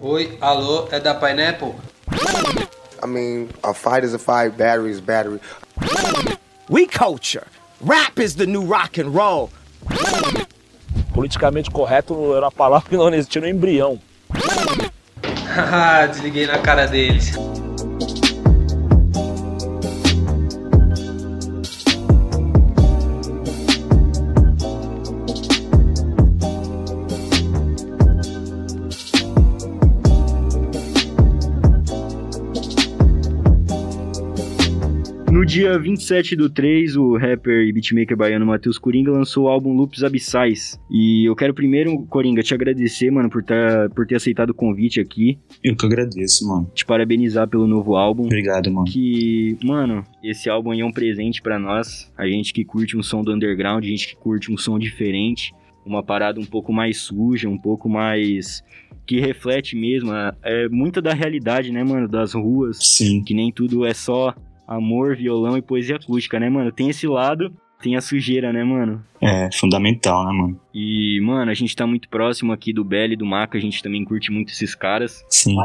Oi, alô, é da Pineapple? I mean, a fight is a fight, battery is battery. We culture. Rap is the new rock and roll. Politicamente correto era a palavra que não existia no embrião. Haha, desliguei na cara deles. Dia 27 do 3, o rapper e beatmaker baiano Matheus Coringa lançou o álbum Loops Abissais. E eu quero primeiro, Coringa, te agradecer, mano, por, tá, por ter aceitado o convite aqui. Eu que agradeço, mano. Te parabenizar pelo novo álbum. Obrigado, mano. Que, mano, esse álbum aí é um presente pra nós. A gente que curte um som do underground, a gente que curte um som diferente. Uma parada um pouco mais suja, um pouco mais que reflete mesmo é, é muita da realidade, né, mano, das ruas. Sim. Que nem tudo é só amor, violão e poesia acústica, né, mano? Tem esse lado, tem a sujeira, né, mano? É, fundamental, né, mano? E, mano, a gente tá muito próximo aqui do Belly e do Maca, a gente também curte muito esses caras. Sim.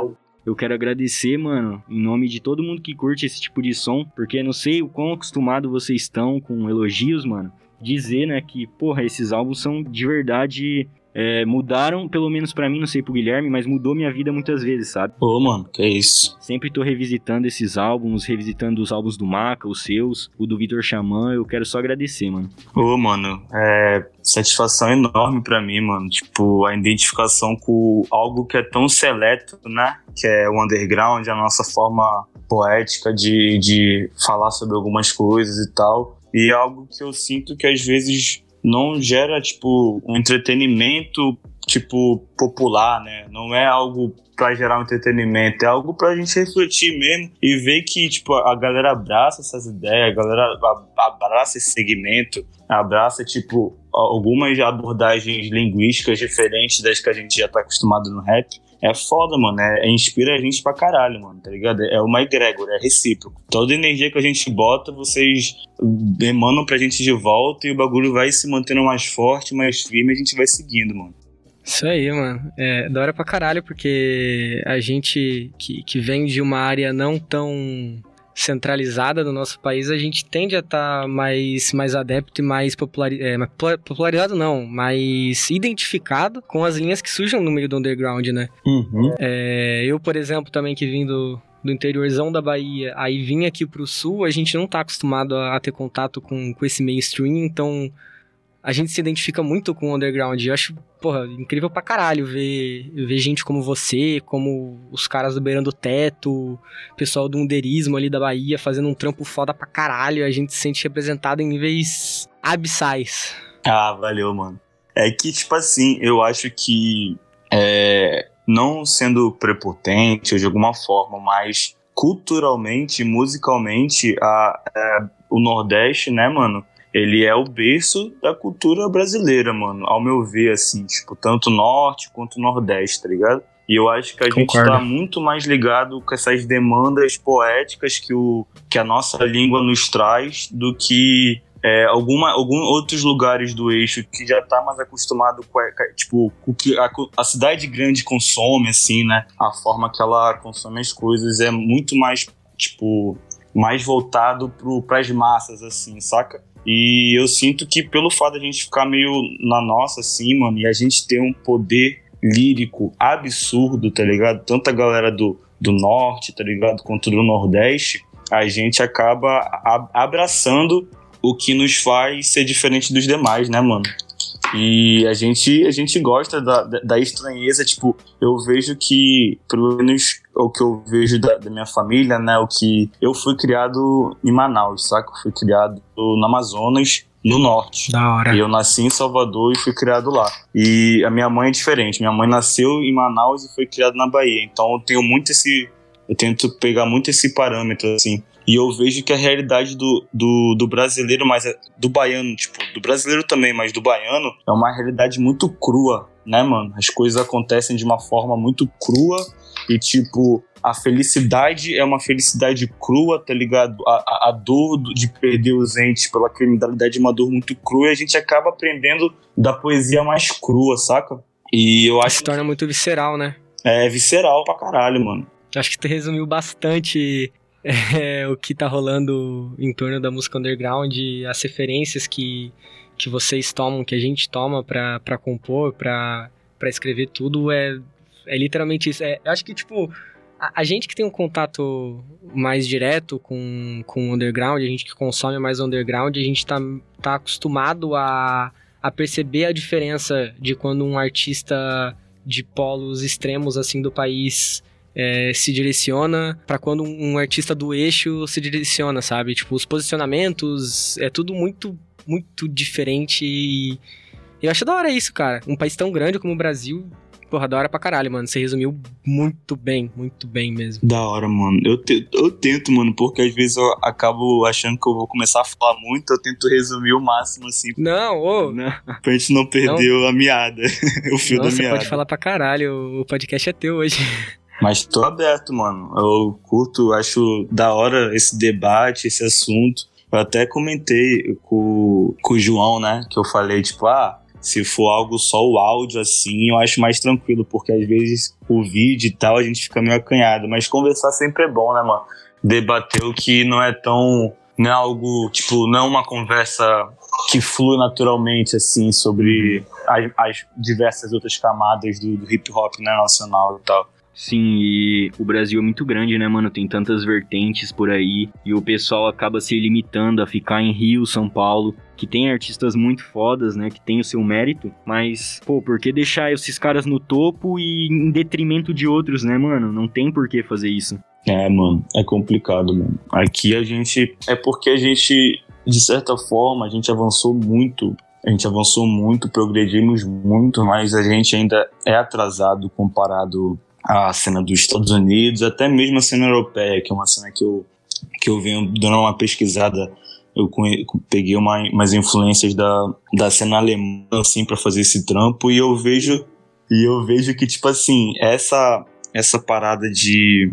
Eu quero agradecer, mano, em nome de todo mundo que curte esse tipo de som, porque não sei o quão acostumado vocês estão com elogios, mano. Dizer, né, que, porra, esses álbuns são de verdade é, mudaram, pelo menos para mim, não sei pro Guilherme, mas mudou minha vida muitas vezes, sabe? Ô, mano, que isso. Sempre tô revisitando esses álbuns, revisitando os álbuns do Maca, os seus, o do Vitor Xamã, eu quero só agradecer, mano. Ô, mano, é satisfação enorme para mim, mano. Tipo, a identificação com algo que é tão seleto, né? Que é o underground, a nossa forma poética de, de falar sobre algumas coisas e tal. E é algo que eu sinto que às vezes não gera, tipo, um entretenimento, tipo, popular, né? Não é algo para gerar um entretenimento, é algo pra gente refletir mesmo e ver que, tipo, a galera abraça essas ideias, a galera abraça esse segmento, abraça, tipo, algumas abordagens linguísticas diferentes das que a gente já tá acostumado no rap é foda, mano. É, é, inspira a gente pra caralho, mano, tá ligado? É uma egrégora, é recíproco. Toda energia que a gente bota, vocês emanam pra gente de volta e o bagulho vai se mantendo mais forte, mais firme a gente vai seguindo, mano. Isso aí, mano. É da hora pra caralho, porque a gente que, que vem de uma área não tão centralizada no nosso país, a gente tende a estar tá mais, mais adepto e mais é, popularizado, não, mais identificado com as linhas que surgem no meio do underground, né? Uhum. É, eu, por exemplo, também que vim do, do interiorzão da Bahia, aí vim aqui pro sul, a gente não tá acostumado a, a ter contato com, com esse mainstream, então a gente se identifica muito com o underground. Eu acho, porra, incrível pra caralho ver, ver gente como você, como os caras do Beirando Teto, pessoal do underismo ali da Bahia fazendo um trampo foda pra caralho. A gente se sente representado em níveis abissais. Ah, valeu, mano. É que, tipo assim, eu acho que, é, não sendo prepotente ou de alguma forma, mas culturalmente, musicalmente, a, a, o Nordeste, né, mano, ele é o berço da cultura brasileira, mano. Ao meu ver, assim, tipo, tanto norte quanto nordeste, tá ligado? E eu acho que a Concordo. gente tá muito mais ligado com essas demandas poéticas que, o, que a nossa língua nos traz do que é, alguma, alguns outros lugares do eixo que já tá mais acostumado com, tipo, com o que a, a, cidade grande consome, assim, né? A forma que ela consome as coisas é muito mais, tipo, mais voltado para as massas, assim, saca? E eu sinto que pelo fato de a gente ficar meio na nossa, assim, mano, e a gente ter um poder lírico absurdo, tá ligado? Tanto a galera do, do norte, tá ligado? Quanto do nordeste, a gente acaba abraçando o que nos faz ser diferente dos demais, né, mano? E a gente, a gente gosta da, da estranheza, tipo, eu vejo que, pelo menos o que eu vejo da, da, minha família, né, o que eu fui criado em Manaus, saca? Eu fui criado no Amazonas, no norte. Da hora. E eu nasci em Salvador e fui criado lá. E a minha mãe é diferente. Minha mãe nasceu em Manaus e foi criada na Bahia. Então eu tenho muito esse. Eu tento pegar muito esse parâmetro, assim. E eu vejo que a realidade do, do, do, brasileiro, mas é do baiano, tipo, do brasileiro também, mas do baiano, é uma realidade muito crua, né, mano? As coisas acontecem de uma forma muito crua e, tipo, a felicidade é uma felicidade crua, tá ligado? A, a, a dor de perder os entes pela criminalidade é uma dor muito crua e a gente acaba aprendendo da poesia mais crua, saca? E eu acho. Se torna muito visceral, né? É visceral pra caralho, mano. Acho que tu resumiu bastante é, o que tá rolando em torno da música underground, as referências que, que vocês tomam, que a gente toma pra, pra compor, pra, pra escrever tudo, é, é literalmente isso. É, eu acho que, tipo, a, a, gente que tem um contato mais direto com, com o underground, a gente que consome mais underground, a gente tá, tá acostumado a, a perceber a diferença de quando um artista de polos extremos, assim, do país é, se direciona para quando um artista do eixo se direciona, sabe? Tipo, os posicionamentos é tudo muito, muito diferente e eu acho da hora isso, cara. Um país tão grande como o Brasil, porra, da hora pra caralho, mano. Você resumiu muito bem, muito bem mesmo. Da hora, mano. Eu, te, eu tento, mano, porque às vezes eu acabo achando que eu vou começar a falar muito, eu tento resumir o máximo, assim. Não, ô. Não, pra gente não perder não. a meada, o fio não, da você meada. pode falar pra caralho, o podcast é teu hoje. Mas tô aberto, mano. Eu curto, acho da hora esse debate, esse assunto. Eu até comentei com, com o João, né? Que eu falei, tipo, ah, se for algo só o áudio assim, eu acho mais tranquilo, porque às vezes o vídeo e tal a gente fica meio acanhado. Mas conversar sempre é bom, né, mano? Debater o que não é tão. Não é algo, tipo, não é uma conversa que flui naturalmente, assim, sobre as, as diversas outras camadas do, do hip hop né, nacional e tal. Sim, e o Brasil é muito grande, né, mano? Tem tantas vertentes por aí e o pessoal acaba se limitando a ficar em Rio, São Paulo, que tem artistas muito fodas, né, que tem o seu mérito, mas, pô, por que deixar esses caras no topo e em detrimento de outros, né, mano? Não tem por que fazer isso. É, mano, é complicado, mano. Aqui a gente. É porque a gente, de certa forma, a gente avançou muito a gente avançou muito, progredimos muito, mas a gente ainda é atrasado comparado a cena dos Estados Unidos, até mesmo a cena europeia, que é uma cena que eu, que eu venho dando uma pesquisada. Eu peguei uma, umas influências da, da cena alemã, assim, para fazer esse trampo, e eu vejo e eu vejo que, tipo assim, essa, essa parada de,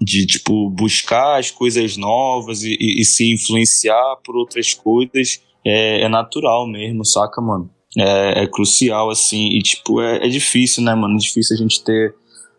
de, tipo, buscar as coisas novas e, e, e se influenciar por outras coisas é, é natural mesmo, saca, mano? É, é, crucial, assim, e, tipo, é, é difícil, né, mano? É difícil a gente ter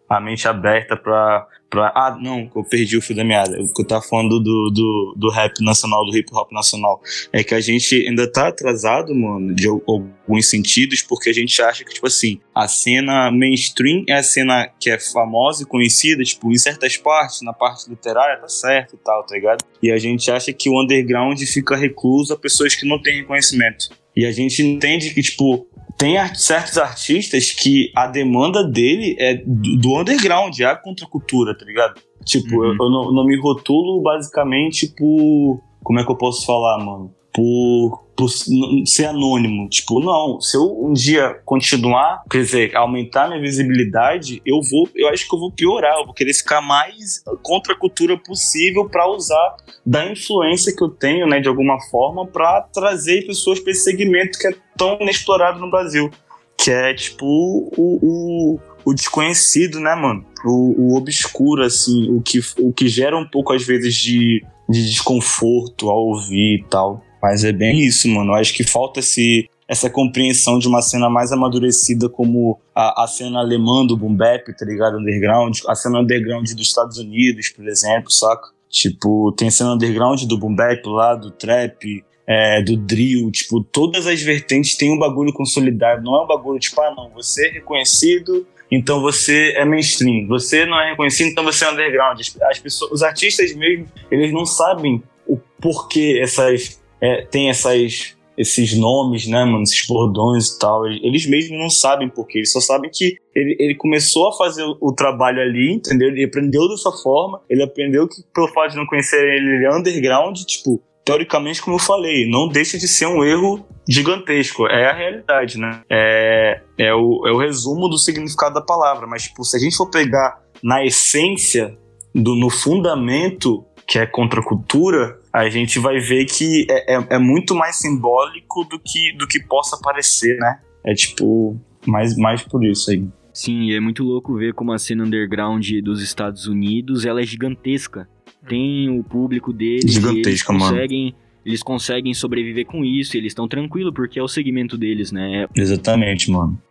a mente aberta pra, pra. Ah, não, eu perdi o fio da meada. O que eu tava falando do, do, do rap nacional, do hip hop nacional. É que a gente ainda tá atrasado, mano, de alguns sentidos, porque a gente acha que, tipo assim, a cena mainstream é a cena que é famosa e conhecida, tipo, em certas partes, na parte literária, tá certo e tal, tá ligado? E a gente acha que o underground fica recluso a pessoas que não têm reconhecimento. E a gente entende que, tipo, tem certos artistas que a demanda dele é do, underground, é a contracultura, tá ligado? Tipo, uhum. eu, eu não, não, me rotulo basicamente por. Como é que eu posso falar, mano? Por ser anônimo. Tipo, não, se eu um dia continuar, quer dizer, aumentar minha visibilidade, eu vou, eu acho que eu vou piorar, eu vou querer ficar mais contra a cultura possível para usar da influência que eu tenho, né, de alguma forma, para trazer pessoas para esse segmento que é tão inexplorado no Brasil, que é tipo o, o, o desconhecido, né, mano? O, o, obscuro, assim, o que, o que gera um pouco, às vezes, de, de desconforto ao ouvir e tal. Mas é bem isso, mano. Eu acho que falta esse, essa compreensão de uma cena mais amadurecida como a, a cena alemã do boom bap, tá ligado? Underground, a cena underground dos Estados Unidos, por exemplo, saca? Tipo, tem cena underground do boom bap lá, do trap, é, do drill, tipo, todas as vertentes têm um bagulho consolidado, não é um bagulho tipo, ah não, você é reconhecido, então você é mainstream, você não é reconhecido, então você é underground. As, as pessoas, os artistas mesmo, eles não sabem o porquê essas, é, tem essas esses nomes, né, mano, esses bordões e tal, eles mesmos não sabem porquê, eles só sabem que ele, ele começou a fazer o, o, trabalho ali, entendeu? Ele aprendeu dessa forma, ele aprendeu que pelo fato de não conhecer ele, ele é underground, tipo, teoricamente, como eu falei, não deixa de ser um erro gigantesco. É a realidade, né? É, é, o, é o resumo do significado da palavra. Mas, tipo, se a gente for pegar na essência, do, no fundamento, que é contra a cultura, a gente vai ver que é, é, é, muito mais simbólico do que, do que possa parecer, né? É tipo, mais, mais por isso aí. Sim, é muito louco ver como a cena underground dos Estados Unidos ela é gigantesca tem o público deles. Gigantesca, eles conseguem, mano. Eles conseguem sobreviver com isso, eles estão tranquilos porque é o segmento deles, né? Exatamente, mano.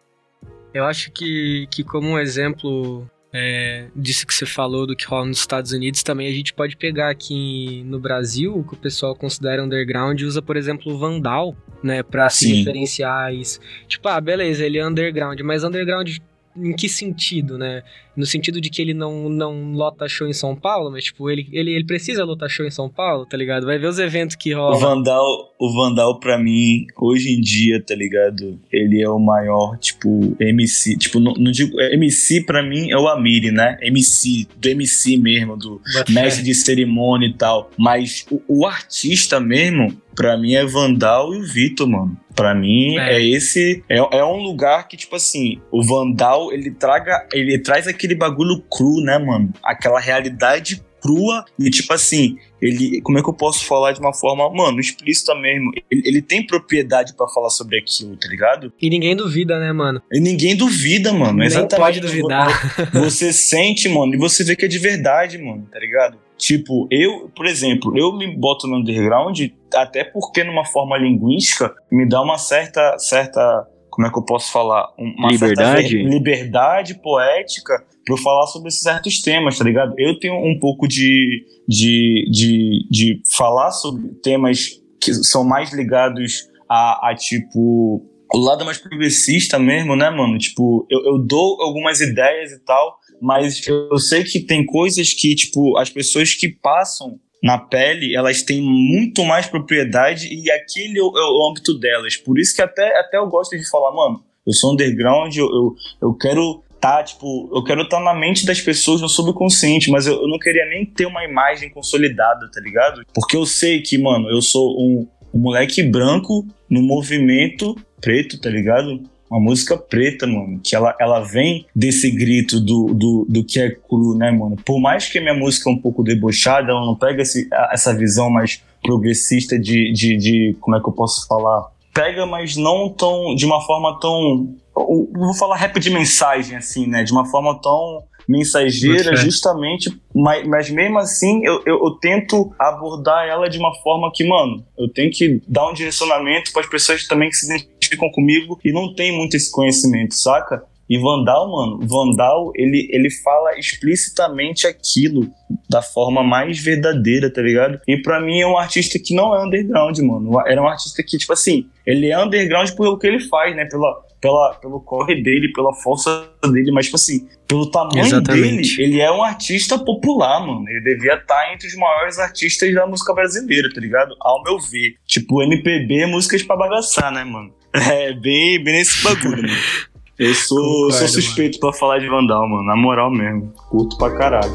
Eu acho que, que como um exemplo é, disso que você falou do que rola nos Estados Unidos, também a gente pode pegar aqui no Brasil, o que o pessoal considera underground, usa, por exemplo, o Vandal, né, pra se Sim. referenciar isso. Tipo, ah, beleza, ele é underground, mas underground em que sentido, né? No sentido de que ele não, não lota show em São Paulo, mas, tipo, ele, ele, ele precisa lotar show em São Paulo, tá ligado? Vai ver os eventos que O rolam. Vandal, o Vandal pra mim, hoje em dia, tá ligado? Ele é o maior, tipo, MC. Tipo, não, não digo. é, MC pra mim é o Amiri, né? MC, do MC mesmo, do mestre de cerimônia e tal. Mas o, o artista mesmo, pra mim, é Vandal e o Vitor, mano. Pra mim, É. é, esse. É, é um lugar que, tipo assim, o Vandal, ele traga. Ele traz aquele bagulho cru, né, mano? Aquela realidade crua e, tipo assim, ele. Como é que eu posso falar de uma forma, mano, explícita mesmo? Ele, ele tem propriedade pra falar sobre aquilo, tá ligado? E ninguém duvida, né, mano? E ninguém duvida, mano. Nem Exatamente. pode duvidar. Você sente, mano, e você vê que é de verdade, mano, tá ligado? Tipo, eu, por exemplo, eu me boto no underground até porque numa forma linguística me dá uma certa, certa, como é que eu posso falar? Uma Liberdade? liberdade poética eu falar sobre certos temas, tá ligado? Eu tenho um pouco de, de, de, de falar sobre temas que são mais ligados a, a tipo, o lado mais progressista mesmo, né, mano? Tipo, eu, eu dou algumas ideias e tal, mas eu sei que tem coisas que, tipo, as pessoas que passam na pele, elas têm muito mais propriedade e aquele é o, é âmbito delas. Por isso que até, até eu gosto de falar, mano, eu sou underground, eu, eu, eu quero tá, tipo, eu quero estar na mente das pessoas no subconsciente, mas eu, eu não queria nem ter uma imagem consolidada, tá ligado? Porque eu sei que, mano, eu sou um, um moleque branco no movimento preto, tá ligado? Uma música preta, mano, que ela, ela vem desse grito do, do, do que é cru, né, mano? Por mais que minha música é um pouco debochada, ela não pega esse, essa visão mais progressista de, de, de. Como é que eu posso falar? Pega, mas não tão. de uma forma tão. Vou falar rap de mensagem, assim, né? De uma forma tão mensageira, fé. justamente, mas, mas mesmo assim eu, eu, eu tento abordar ela de uma forma que, mano, eu tenho que dar um direcionamento para as pessoas também que se identificam comigo e não tem muito esse conhecimento, saca? E Vandal, mano, Vandal, ele, ele fala explicitamente aquilo da forma mais verdadeira, tá ligado? E pra mim é um artista que não é underground, mano. Era um artista que, tipo assim, ele é underground pelo que ele faz, né? Pela, pela, pelo corre dele, pela força dele, mas, tipo assim, pelo tamanho Exatamente. dele, ele é um artista popular, mano. Ele devia estar entre os maiores artistas da música brasileira, tá ligado? Ao meu ver. Tipo, MPB é músicas pra bagaçar, né, mano? É, bem, bem nesse bagulho, mano. Eu sou, Concordo, sou suspeito pra falar de Vandal, mano. Na moral mesmo. Curto pra caralho.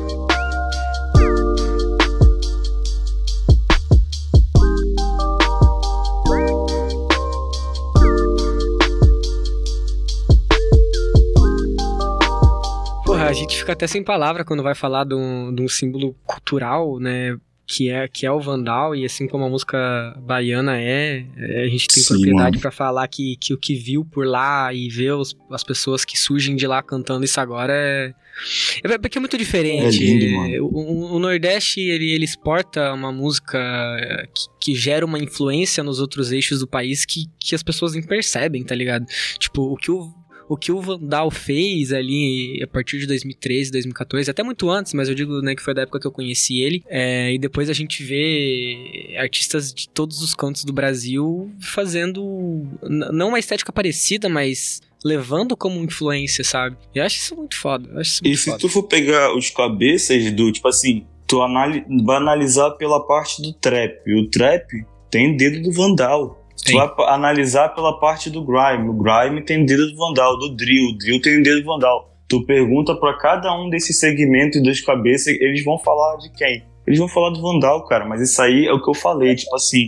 Porra, a gente fica até sem palavra quando vai falar de um, de um símbolo cultural, né? Que é, que é o Vandal, e assim como a música baiana é, é, a gente tem Sim, propriedade pra falar que, que o que viu por lá e ver os- as pessoas que surgem de lá cantando isso agora é. É porque é muito diferente. É lindo, o- o Nordeste ele, ele exporta uma música eh, que, que gera uma influência nos outros eixos do país que, que as pessoas nem percebem, tá ligado? Tipo, o que o, o que o Vandal fez ali a partir de 2013, 2014, até muito antes, mas eu digo né, que foi da época que eu conheci ele. é, e depois a gente vê artistas de todos os cantos do Brasil fazendo não uma estética parecida, mas levando como influência, sabe? E eu acho isso muito foda. Eu acho isso E muito se foda. tu for pegar os cabeças do, tipo assim, tu analisar pela parte do trap. E o trap tem dedo do Vandal. Tu vai analisar pela parte do grime. O grime tem dedo do Vandal. Do drill. O drill tem dedo do Vandal. Tu pergunta pra cada um desses segmentos das cabeças, eles vão falar de quem? Eles vão falar do Vandal, cara. Mas isso aí é o que eu falei. Tipo assim,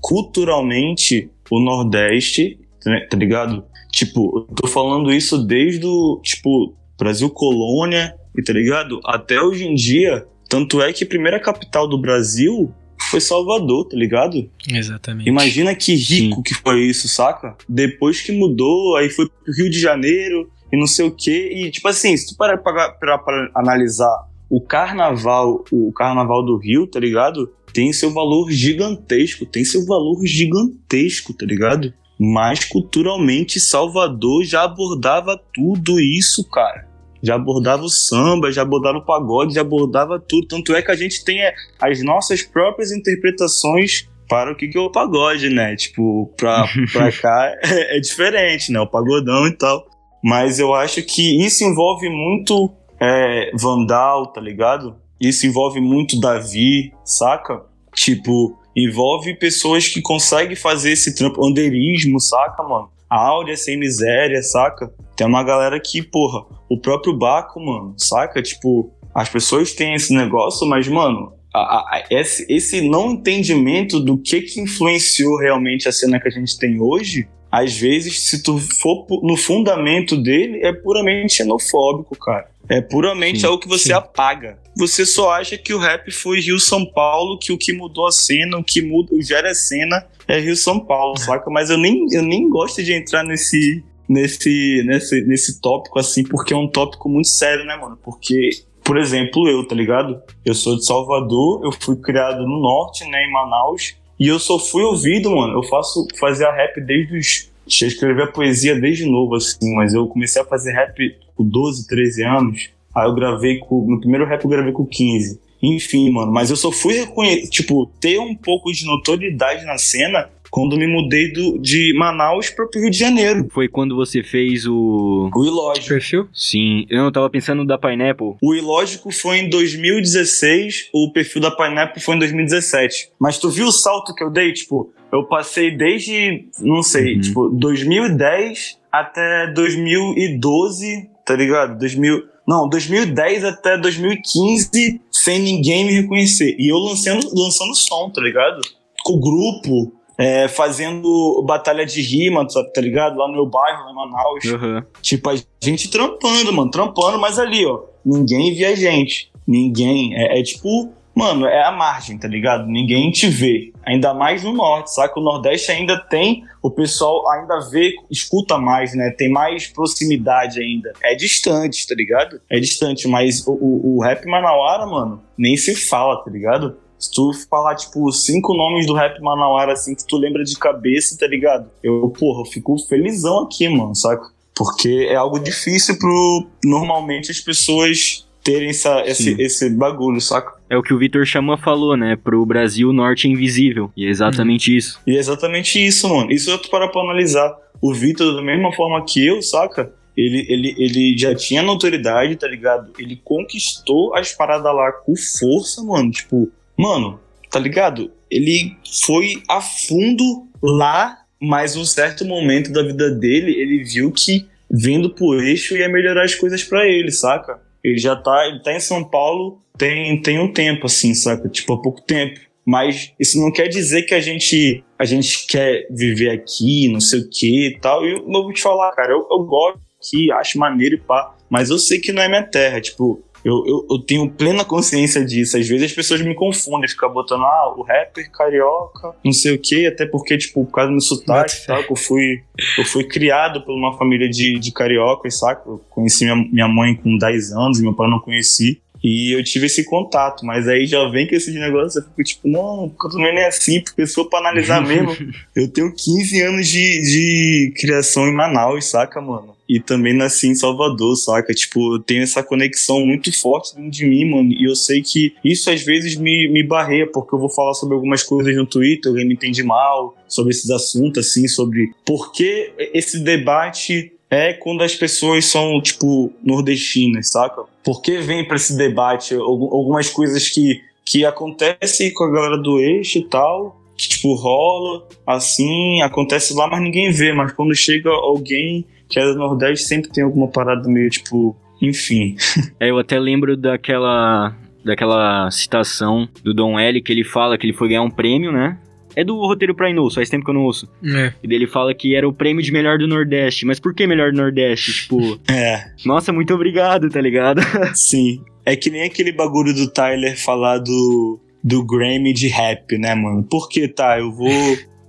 culturalmente, o Nordeste, né, tá ligado? Tipo, eu tô falando isso desde o, tipo, Brasil colônia, e tá ligado? Até hoje em dia, tanto é que a primeira capital do Brasil foi Salvador, tá ligado? Exatamente. Imagina que rico que foi isso, saca? Depois que mudou, aí foi pro Rio de Janeiro e não sei o quê. E, tipo assim, se tu parar pra, pra, pra analisar o carnaval, o carnaval do Rio, tá ligado? Tem seu valor gigantesco, tem seu valor gigantesco, tá ligado? Mas culturalmente, Salvador já abordava tudo isso, cara. Já abordava o samba, já abordava o pagode, já abordava tudo. Tanto é que a gente tem é, as nossas próprias interpretações para o que, que é o pagode, né? Tipo, pra, pra cá é, é diferente, né? O pagodão e tal. Mas eu acho que isso envolve muito é, Vandal, tá ligado? Isso envolve muito Davi, saca? Tipo, envolve pessoas que conseguem fazer esse trampo, andeirismo, saca, mano? Áurea sem miséria, saca? Tem uma galera que, porra, o próprio Baco, mano, saca? Tipo, as pessoas têm esse negócio, mas, mano, a, a, esse, esse não entendimento do que que influenciou realmente a cena que a gente tem hoje, às vezes, se tu for no fundamento dele, é puramente xenofóbico, cara. É puramente Sim, algo que você sim. apaga. Você só acha que o rap foi Rio-São Paulo, que o que mudou a cena, o que muda, o gera a cena é Rio-São Paulo, saca? Mas eu nem, eu nem gosto de entrar nesse, nesse, nesse, nesse tópico assim, porque é um tópico muito sério, né, mano? Porque, por exemplo, eu, tá ligado? Eu sou de Salvador, eu fui criado no norte, né, em Manaus, e eu só fui ouvido, mano. Eu faço fazia rap desde os. Eu escrevi a poesia desde novo, assim, mas eu comecei a fazer rap com 12, 13 anos. Aí eu gravei com. No primeiro rap eu gravei com 15. Enfim, mano, mas eu só fui reconhecer, tipo, ter um pouco de notoriedade na cena quando me mudei do, de Manaus para o Rio de Janeiro. Foi quando você fez o. O Ilógico. Perfil? Sim, eu tava pensando da Pineapple. O Ilógico foi em 2016, o perfil da Pineapple foi em 2017. Mas tu viu o salto que eu dei? Tipo, eu passei desde, não sei, Uhum. tipo, 2010 até 2012, tá ligado? 2000, não, 2010 até 2015 sem ninguém me reconhecer. E eu lançando, lançando som, tá ligado? Com o grupo, é, fazendo batalha de rima, tá tá ligado? Lá no meu bairro, lá em Manaus. Aham. Tipo, a gente trampando, mano, trampando, mas ali, ó, ninguém via a gente. Ninguém. É, é tipo, mano, é a margem, tá ligado? Ninguém te vê. Ainda mais no norte, sabe? O Nordeste ainda tem, o pessoal ainda vê, escuta mais, né? Tem mais proximidade ainda. É distante, tá ligado? É distante, mas o, o, o rap manauara, mano, nem se fala, tá ligado? Se tu falar, tipo, cinco nomes do rap manauara, assim, que tu lembra de cabeça, tá ligado? Eu, porra, eu fico felizão aqui, mano, saca? Porque é algo difícil pro, normalmente, as pessoas terem essa, esse, esse bagulho, saca? É o que o Vitor Chama falou, né? Pro Brasil, norte é invisível. E é exatamente isso. E é exatamente isso, mano. Isso eu tô para pra analisar. O Vitor, da mesma forma que eu, saca? Ele, ele, ele já tinha notoriedade, tá ligado? Ele conquistou as paradas lá com força, mano. Tipo, mano, tá ligado? Ele foi a fundo lá, mas um certo momento da vida dele, ele viu que vindo pro eixo ia melhorar as coisas pra ele, saca? Ele já tá, ele tá em São Paulo tem, tem um tempo, assim, saca? Tipo, há pouco tempo. Mas isso não quer dizer que a gente, a gente quer viver aqui, não sei o que e tal. E eu, eu vou te falar, cara, eu, eu gosto aqui, acho maneiro e pá. Mas eu sei que não é minha terra. Tipo, eu, eu, eu tenho plena consciência disso. Às vezes as pessoas me confundem, ficam botando, ah, o rapper carioca, não sei o que, até porque, tipo, por causa do meu sotaque e tal, que eu fui, eu fui criado por uma família de, de cariocas, saca? Eu conheci minha, minha mãe com 10 anos meu pai não conheci. E eu tive esse contato, mas aí já vem com esses negócios, eu fico tipo, não, também nem é assim, porque se for pra analisar mesmo, eu tenho 15 anos de, de criação em Manaus, saca, mano? E também nasci em Salvador, saca? Tipo, eu tenho essa conexão muito forte dentro de mim, mano. E eu sei que isso às vezes me, me barreia, porque eu vou falar sobre algumas coisas no Twitter, alguém me entende mal, sobre esses assuntos, assim, sobre por que esse debate é quando as pessoas são, tipo, nordestinas, saca? Por que vem pra esse debate algu- algumas coisas que, que acontecem com a galera do eixo e tal, que, tipo, rola, assim, acontece lá, mas ninguém vê. Mas quando chega alguém que é do Nordeste, sempre tem alguma parada meio, tipo, enfim. É, eu até lembro daquela daquela citação do Dom L que ele fala que ele foi ganhar um prêmio, né? É do roteiro pra Inou, faz tempo que eu não ouço. É. E ele fala que era o prêmio de melhor do Nordeste. Mas por que melhor do Nordeste? Tipo, É, nossa, muito obrigado, tá ligado? sim. É que nem aquele bagulho do Tyler falar do, do Grammy de rap, né, mano? Por que, tá? Eu vou.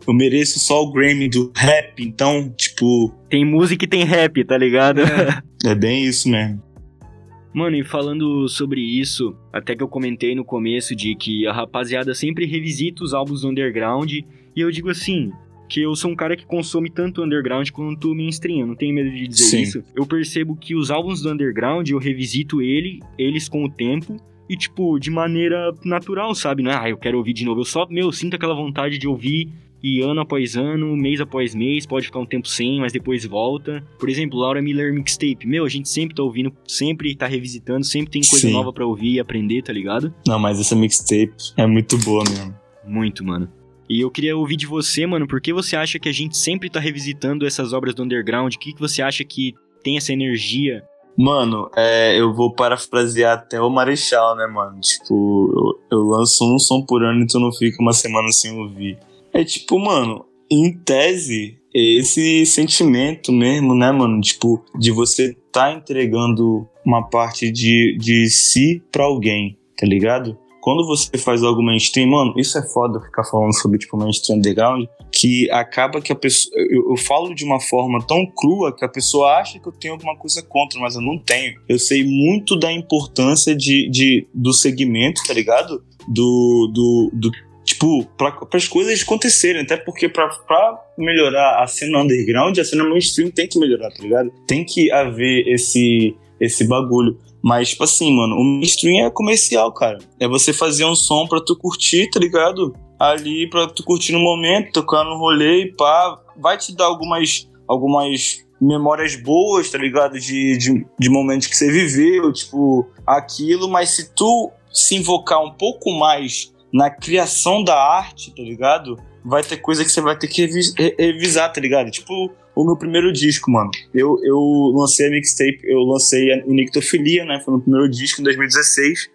Eu mereço só o Grammy do rap, então, tipo, Tem música e tem rap, tá ligado? é bem isso mesmo. Mano, e falando sobre isso, até que eu comentei no começo de que a rapaziada sempre revisita os álbuns do underground, e eu digo assim, porque eu sou um cara que consome tanto underground quanto mainstream, eu não tenho medo de dizer Sim. isso. Eu percebo que os álbuns do underground, eu revisito ele, eles com o tempo, e, tipo, de maneira natural, sabe? Não é, ah, eu quero ouvir de novo. Eu só, meu, sinto aquela vontade de ouvir e ano após ano, mês após mês, pode ficar um tempo sem, mas depois volta. Por exemplo, Laura Miller Mixtape. Meu, a gente sempre tá ouvindo, sempre tá revisitando, sempre tem coisa Sim. nova pra ouvir e aprender, tá ligado? Não, mas essa mixtape é muito boa mesmo. Muito, mano. E eu queria ouvir de você, mano, por que você acha que a gente sempre tá revisitando essas obras do underground? O que, que você acha que tem essa energia? Mano, é, eu vou parafrasear até o Marechal, né, mano? Tipo, eu, eu lanço um som por ano e tu não fica uma semana sem ouvir. É tipo, mano, em tese, esse sentimento mesmo, né, mano? Tipo, de você tá entregando uma parte de, de si pra alguém, tá ligado? Quando você faz algo mainstream, mano, isso é foda ficar falando sobre, tipo, mainstream underground, que acaba que a pessoa. Eu, eu falo de uma forma tão crua que a pessoa acha que eu tenho alguma coisa contra, mas eu não tenho. Eu sei muito da importância de, de, do segmento, tá ligado? Do. do, do tipo, para as coisas acontecerem, até porque pra melhorar a cena underground, a cena mainstream tem que melhorar, tá ligado? Tem que haver esse, esse bagulho. Mas, tipo assim, mano, o mainstream é comercial, cara. É você fazer um som pra tu curtir, tá ligado? Ali pra tu curtir no momento, tocar no rolê e pá. Vai te dar algumas, algumas memórias boas, tá ligado? De, de, de momentos que você viveu, tipo, aquilo. Mas se tu se invocar um pouco mais na criação da arte, tá ligado? Vai ter coisa que você vai ter que revis- re- revisar, tá ligado? Tipo, o meu primeiro disco, mano. Eu, eu lancei a mixtape, eu lancei a- o Nictofilia, né? Foi meu primeiro disco em 2016.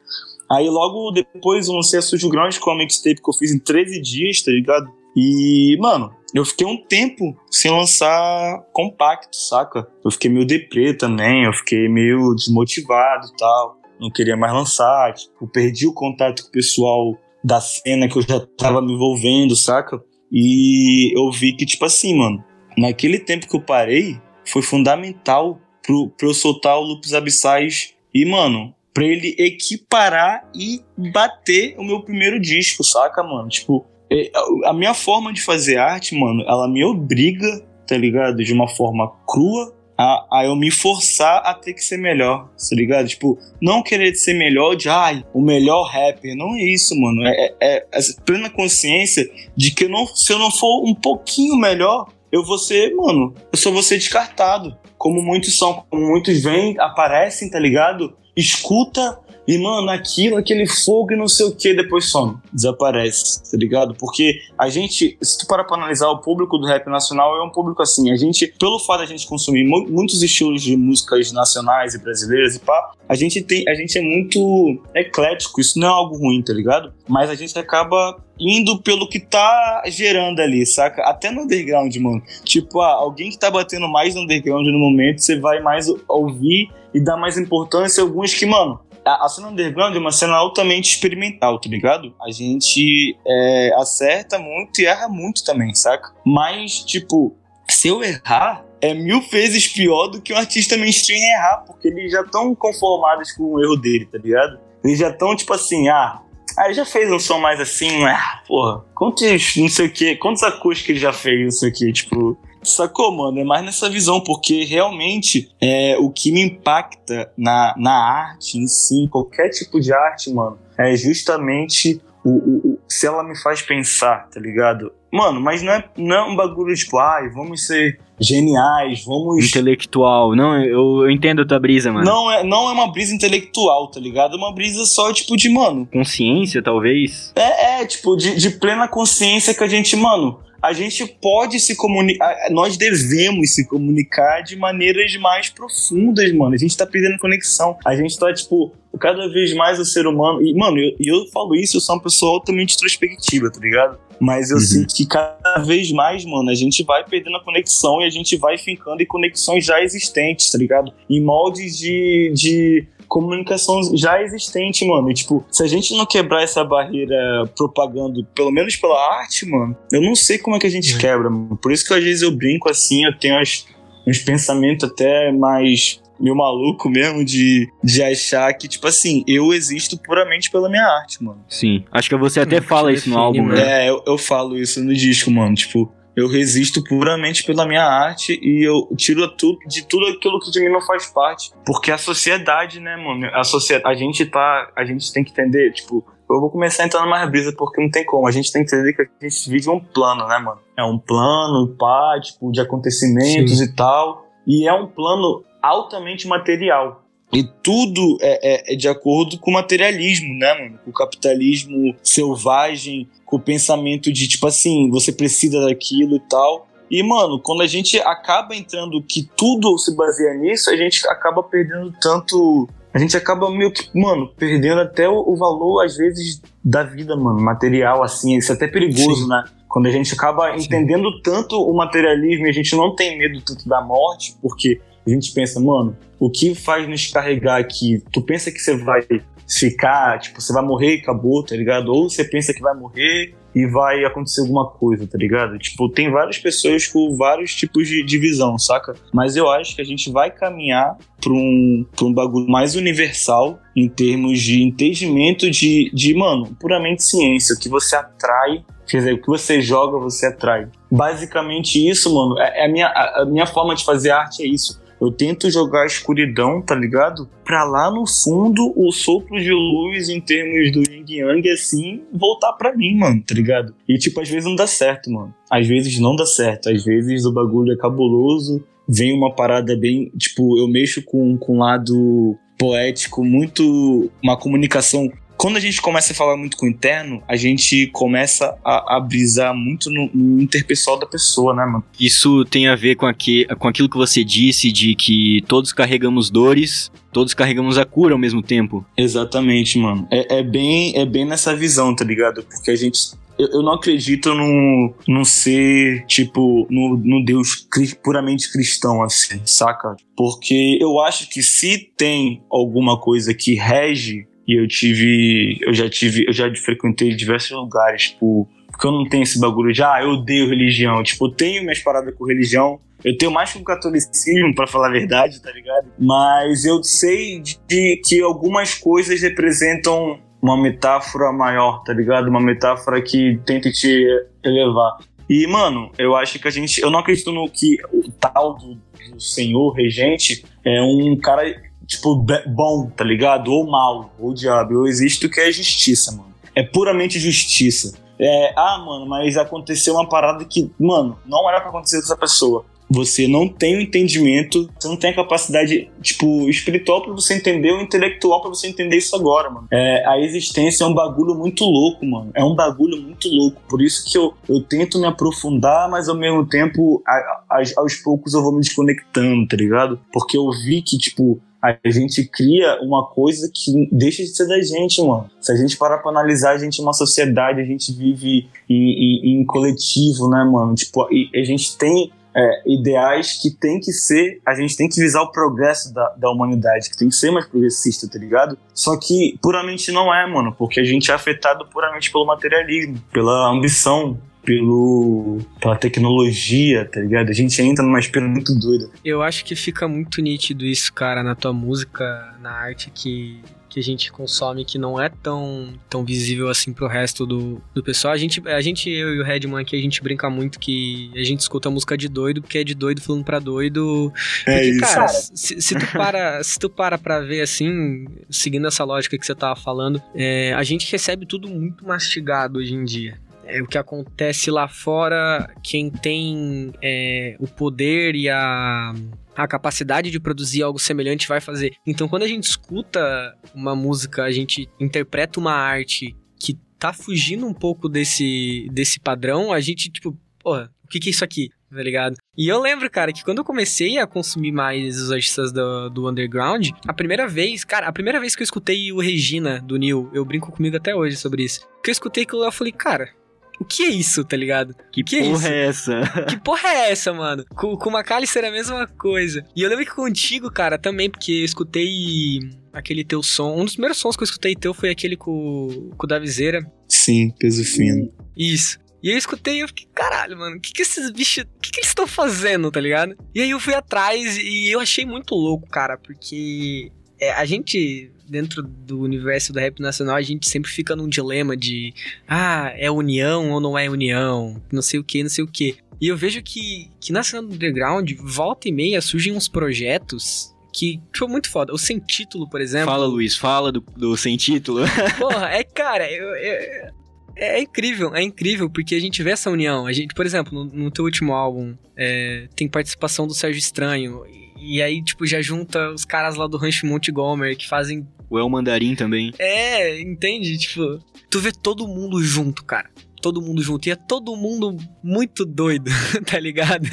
Aí logo depois eu lancei a Sujo Grande com a mixtape que eu fiz em 13 dias, tá ligado? E, mano, eu fiquei um tempo sem lançar compacto, saca? Eu fiquei meio deprê também, eu fiquei meio desmotivado e tal. Não queria mais lançar, tipo, perdi o contato com o pessoal da cena que eu já tava me envolvendo, saca? E eu vi que, tipo assim, mano, naquele tempo que eu parei, foi fundamental pro, pra eu soltar o Lupus Abissais e, mano, pra ele equiparar e bater o meu primeiro disco, saca, mano? Tipo, é, a minha forma de fazer arte, mano, ela me obriga, tá ligado? De uma forma crua a, a eu me forçar a ter que ser melhor, tá ligado? Tipo, não querer ser melhor de, ai, o melhor rapper. Não é isso, mano. É, é- é plena consciência de que eu não, se eu não for um pouquinho melhor, eu vou ser, mano, eu só vou ser descartado. Como muitos são, como muitos vêm, aparecem, tá ligado? Escuta e, mano, aquilo, aquele fogo e não sei o que, depois some, desaparece, tá ligado? Porque a gente, se tu parar pra analisar, o público do rap nacional é um público assim, a gente, pelo fato da gente consumir mu- muitos estilos de músicas nacionais e brasileiras e pá, a gente tem, a gente é muito eclético, isso não é algo ruim, tá ligado? Mas a gente acaba indo pelo que tá gerando ali, saca? Até no underground, mano. Tipo, ah, alguém que tá batendo mais no underground no momento, você vai mais ouvir e dar mais importância a alguns que, mano, a, cena underground é uma cena altamente experimental, tá ligado? A gente é, acerta muito e erra muito também, saca? Mas, tipo, se eu errar, é mil vezes pior do que um artista mainstream errar, porque eles já estão conformados com o erro dele, tá ligado? Eles já estão, tipo assim, ah, ah, ele já fez um som mais assim, ah, porra, quantos, não sei o que, quantos acústicos ele já fez, não sei o que, tipo, sacou, mano? É mais nessa visão, porque realmente é, o que me impacta na, na arte em si, qualquer tipo de arte, mano, é justamente o, o- o- se ela me faz pensar, tá ligado? Mano, mas não é, não é um bagulho tipo, ai, vamos ser geniais, vamos Intelectual. Não, eu, eu entendo a tua brisa, mano. não é, não é uma brisa intelectual, tá ligado? É uma brisa só, tipo, de, mano. Consciência, talvez. É, é tipo, de, de plena consciência que a gente, mano, a gente pode se comunicar. Nós devemos se comunicar de maneiras mais profundas, mano. A gente tá perdendo conexão. A gente tá, tipo, cada vez mais o ser humano. E, mano, e eu, eu falo isso, eu sou uma pessoa altamente introspectiva, tá ligado? Mas eu Uhum. sinto que cada vez mais, mano, a gente vai perdendo a conexão e a gente vai ficando em conexões já existentes, tá ligado? Em moldes de, de comunicação já existente, mano. E, tipo, se a gente não quebrar essa barreira propagando, pelo menos pela arte, mano, eu não sei como é que a gente É. quebra, mano. Por isso que às vezes eu brinco assim, eu tenho as- uns pensamentos até mais meio maluco mesmo de, de achar que, tipo assim, eu existo puramente pela minha arte, mano. Sim. Acho que você até Hum, fala te isso no álbum, né? né? É, eu, eu falo isso no disco, mano. Tipo, eu resisto puramente pela minha arte e eu tiro tudo, de tudo aquilo que de mim não faz parte. Porque a sociedade, né, mano? A sociedade, a gente tá. A gente tem que entender, tipo, eu vou começar a entrar numa brisa porque não tem como. A gente tem que entender que a gente vive um plano, né, mano? É um plano, pá, tipo, de acontecimentos Sim. e tal. E é um plano altamente material. E tudo é, é, é, de acordo com o materialismo, né, mano? Com o capitalismo selvagem, com o pensamento de, tipo assim, você precisa daquilo e tal. E, mano, quando a gente acaba entrando que tudo se baseia nisso, a gente acaba perdendo tanto. A gente acaba meio que, mano, perdendo até o, o valor, às vezes, da vida, mano, material, assim. Isso é até perigoso, Sim. né? Quando a gente acaba Sim. entendendo tanto o materialismo e a gente não tem medo tanto da morte, porque a gente pensa, mano, o que faz nos carregar aqui? Tu pensa que você vai ficar, tipo, você vai morrer e acabou, tá ligado? Ou você pensa que vai morrer e vai acontecer alguma coisa, tá ligado? Tipo, tem várias pessoas com vários tipos de, de visão, saca? Mas eu acho que a gente vai caminhar pra um, pra um bagulho mais universal em termos de entendimento de, de, mano, puramente ciência, o que você atrai Quer dizer, o que você joga, você atrai. Basicamente isso, mano. É, é a, minha, a, a minha forma de fazer arte é isso. Eu tento jogar a escuridão, tá ligado? Pra lá no fundo, o sopro de luz em termos do yin yang, assim, voltar pra mim, mano, tá ligado? E, tipo, às vezes não dá certo, mano. Às vezes não dá certo. Às vezes o bagulho é cabuloso, vem uma parada bem. Tipo, eu mexo com, com um lado poético, muito. Uma comunicação quando a gente começa a falar muito com o interno, a gente começa a, a brisar muito no, no, interpessoal da pessoa, né, mano? Isso tem a ver com, aqui, com aquilo que você disse de que todos carregamos dores, todos carregamos a cura ao mesmo tempo. Exatamente, mano. É, é bem, é bem nessa visão, tá ligado? Porque a gente eu, não acredito no, no ser, tipo, no, no Deus puramente cristão, assim, saca? Porque eu acho que se tem alguma coisa que rege e eu tive. Eu já tive. Eu já frequentei diversos lugares, tipo. Porque eu não tenho esse bagulho de, ah, eu odeio religião. Tipo, eu tenho minhas paradas com religião. Eu tenho mais com catolicismo, para falar a verdade, tá ligado? Mas eu sei de que algumas coisas representam uma metáfora maior, tá ligado? Uma metáfora que tenta te elevar. E, mano, eu acho que a gente. Eu não acredito no que o tal do, do senhor regente é um cara tipo, bom, tá ligado? Ou mal, ou diabo. Eu existo que é justiça, mano. É puramente justiça. É, ah, mano, mas aconteceu uma parada que, mano, não era pra acontecer com essa pessoa. Você não tem o entendimento, você não tem a capacidade, tipo, espiritual para você entender, ou intelectual para você entender isso agora, mano. É, a existência é um bagulho muito louco, mano. É um bagulho muito louco. Por isso que eu, eu tento me aprofundar, mas ao mesmo tempo, a, a, aos poucos eu vou me desconectando, tá ligado? Porque eu vi que, tipo, a gente cria uma coisa que deixa de ser da gente, mano. Se a gente parar pra analisar, a gente é uma sociedade, a gente vive em, em, em coletivo, né, mano? Tipo, a gente tem é, ideais que tem que ser, a gente tem que visar o progresso da, da humanidade, que tem que ser mais progressista, tá ligado? Só que puramente não é, mano, porque a gente é afetado puramente pelo materialismo, pela ambição, pelo pela tecnologia, tá ligado? A gente entra numa espera muito doida. Eu acho que fica muito nítido isso, cara, na tua música, na arte que que a gente consome que não é tão, tão visível assim pro resto do, do pessoal. A gente, a gente, eu e o Redman aqui, a gente brinca muito que a gente escuta música de doido, porque é de doido falando pra doido. É porque, isso. cara, se, se, tu para, se tu para pra ver assim, seguindo essa lógica que você tava falando, é, a gente recebe tudo muito mastigado hoje em dia é, o que acontece lá fora, quem tem é, o poder e a, a capacidade de produzir algo semelhante vai fazer. Então, quando a gente escuta uma música, a gente interpreta uma arte que tá fugindo um pouco desse, desse padrão, a gente, tipo, porra, o que, que é isso aqui? Tá ligado? E eu lembro, cara, que quando eu comecei a consumir mais os artistas do, do underground, a primeira vez, cara, a primeira vez que eu escutei o Regina do Neil, eu brinco comigo até hoje sobre isso. Que eu escutei aquilo lá, eu falei, cara, o que é isso, tá ligado? Que, que porra é, é, essa? Que porra é essa, mano? Com, com o McAllister é a mesma coisa. E eu lembro que contigo, cara, também, porque eu escutei aquele teu som. Um dos primeiros sons que eu escutei teu foi aquele com, com o Davizeira. Sim, peso fino. Isso. E eu escutei e eu fiquei, caralho, mano, o que, que esses bichos. O que, que eles estão fazendo, tá ligado? E aí eu fui atrás e eu achei muito louco, cara, porque é, a gente dentro do universo do rap nacional, a gente sempre fica num dilema de ah, é união ou não é união, não sei o que, não sei o que. E eu vejo que, que na cena do underground, volta e meia, surgem uns projetos que foi muito foda. O Sem Título, por exemplo. Fala, Luiz, fala do, do Sem Título. Porra, é, cara, eu, eu- é incrível, é incrível, porque a gente vê essa união. A gente, por exemplo, no, no teu último álbum, é, tem participação do Sérgio Estranho. E, aí, tipo, já junta os caras lá do Rancho Montgomery que fazem. o El Mandarim também. É, entende? Tipo, tu vê todo mundo junto, cara. Todo mundo junto. E é todo mundo muito doido, tá ligado?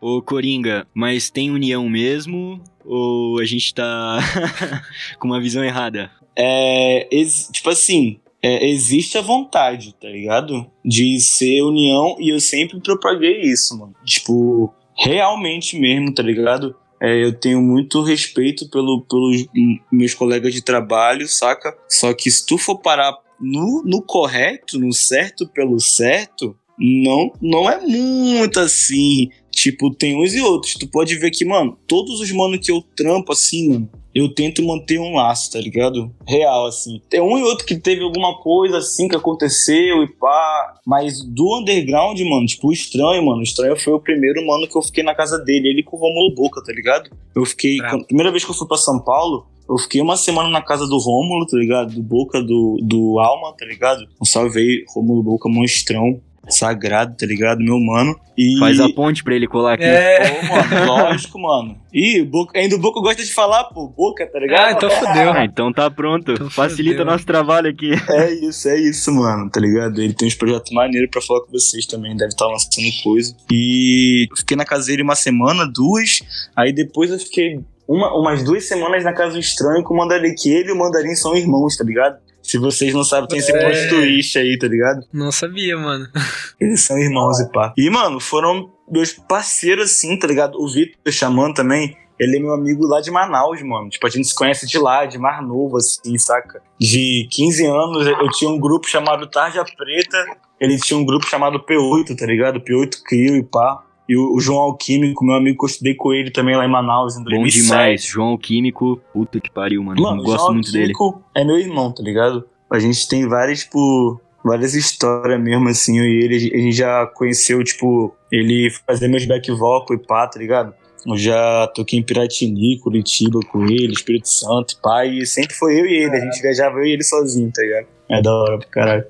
Ô, Coringa, mas tem união mesmo? Ou a gente tá com uma visão errada? É, ex- tipo assim, é, existe a vontade, tá ligado? De ser união e eu sempre propaguei isso, mano. Tipo, realmente mesmo, tá ligado? É, eu tenho muito respeito pelo, pelos meus colegas de trabalho, saca? Só que se tu for parar no, no correto, no certo pelo certo, não, não é muito assim. Tipo, tem uns e outros. Tu pode ver que, mano, todos os mano que eu trampo assim, mano, eu tento manter um laço, tá ligado? Real, assim. Tem um e outro que teve alguma coisa assim que aconteceu e pá. Mas do underground, mano, tipo, o estranho, mano. O estranho foi o primeiro mano que eu fiquei na casa dele, ele com o Rômulo Boca, tá ligado? Eu fiquei. Bravo. quando- primeira vez que eu fui pra São Paulo, eu fiquei uma semana na casa do Rômulo, tá ligado? Do Boca, do, do Alma, tá ligado? Um salve aí, Rômulo Boca, monstrão. Sagrado, tá ligado? Meu mano. E... Faz a ponte pra ele colar aqui. É. Pô, mano, lógico, mano. Ih, Boca, ainda o Boca gosta de falar, pô, Boca, tá ligado? Ah, então fodeu. Ah, então tá pronto. Então Facilita fodeu. nosso trabalho aqui. É isso, é isso, mano, tá ligado? Ele tem uns projetos maneiros pra falar com vocês também, deve estar lançando coisa. E eu fiquei na casa dele uma semana, duas, aí depois eu fiquei uma, umas duas semanas na casa do estranho com o Mandarim, que ele e o Mandarim são irmãos, tá ligado? Se vocês não sabem, tem esse É. plot twist aí, tá ligado? Não sabia, mano. Eles são irmãos e pá. E, mano, foram meus parceiros assim, tá ligado? O Vitor chamando também, ele é meu amigo lá de Manaus, mano. Tipo, a gente se conhece de lá, de Mar Novo, assim, saca? De 15 anos, eu tinha um grupo chamado Tarja Preta, ele tinha um grupo chamado P8, tá ligado? P8 Crio e pá. E o, o João Alquímico, meu amigo, que eu estudei com ele também lá em Manaus, em Bom 2007. demais. João Químico, puta que pariu, mano. Mano, o Gosto João muito dele. Alquímico é meu irmão, tá ligado? A gente tem várias, tipo, várias histórias mesmo, assim, eu e ele, a gente já conheceu, tipo, ele fazer meus back vocal e pá, tá ligado? Eu já toquei em Piratini, Curitiba com ele, Espírito Santo e pá, e sempre foi eu e ele, a gente viajava eu e ele sozinho, tá ligado? É da hora pro caralho.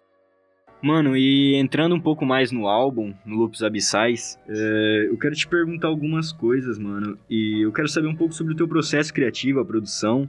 Mano, e entrando um pouco mais no álbum, no Lupus Abissais, é, eu quero te perguntar algumas coisas, mano. E eu quero saber um pouco sobre o teu processo criativo, a produção.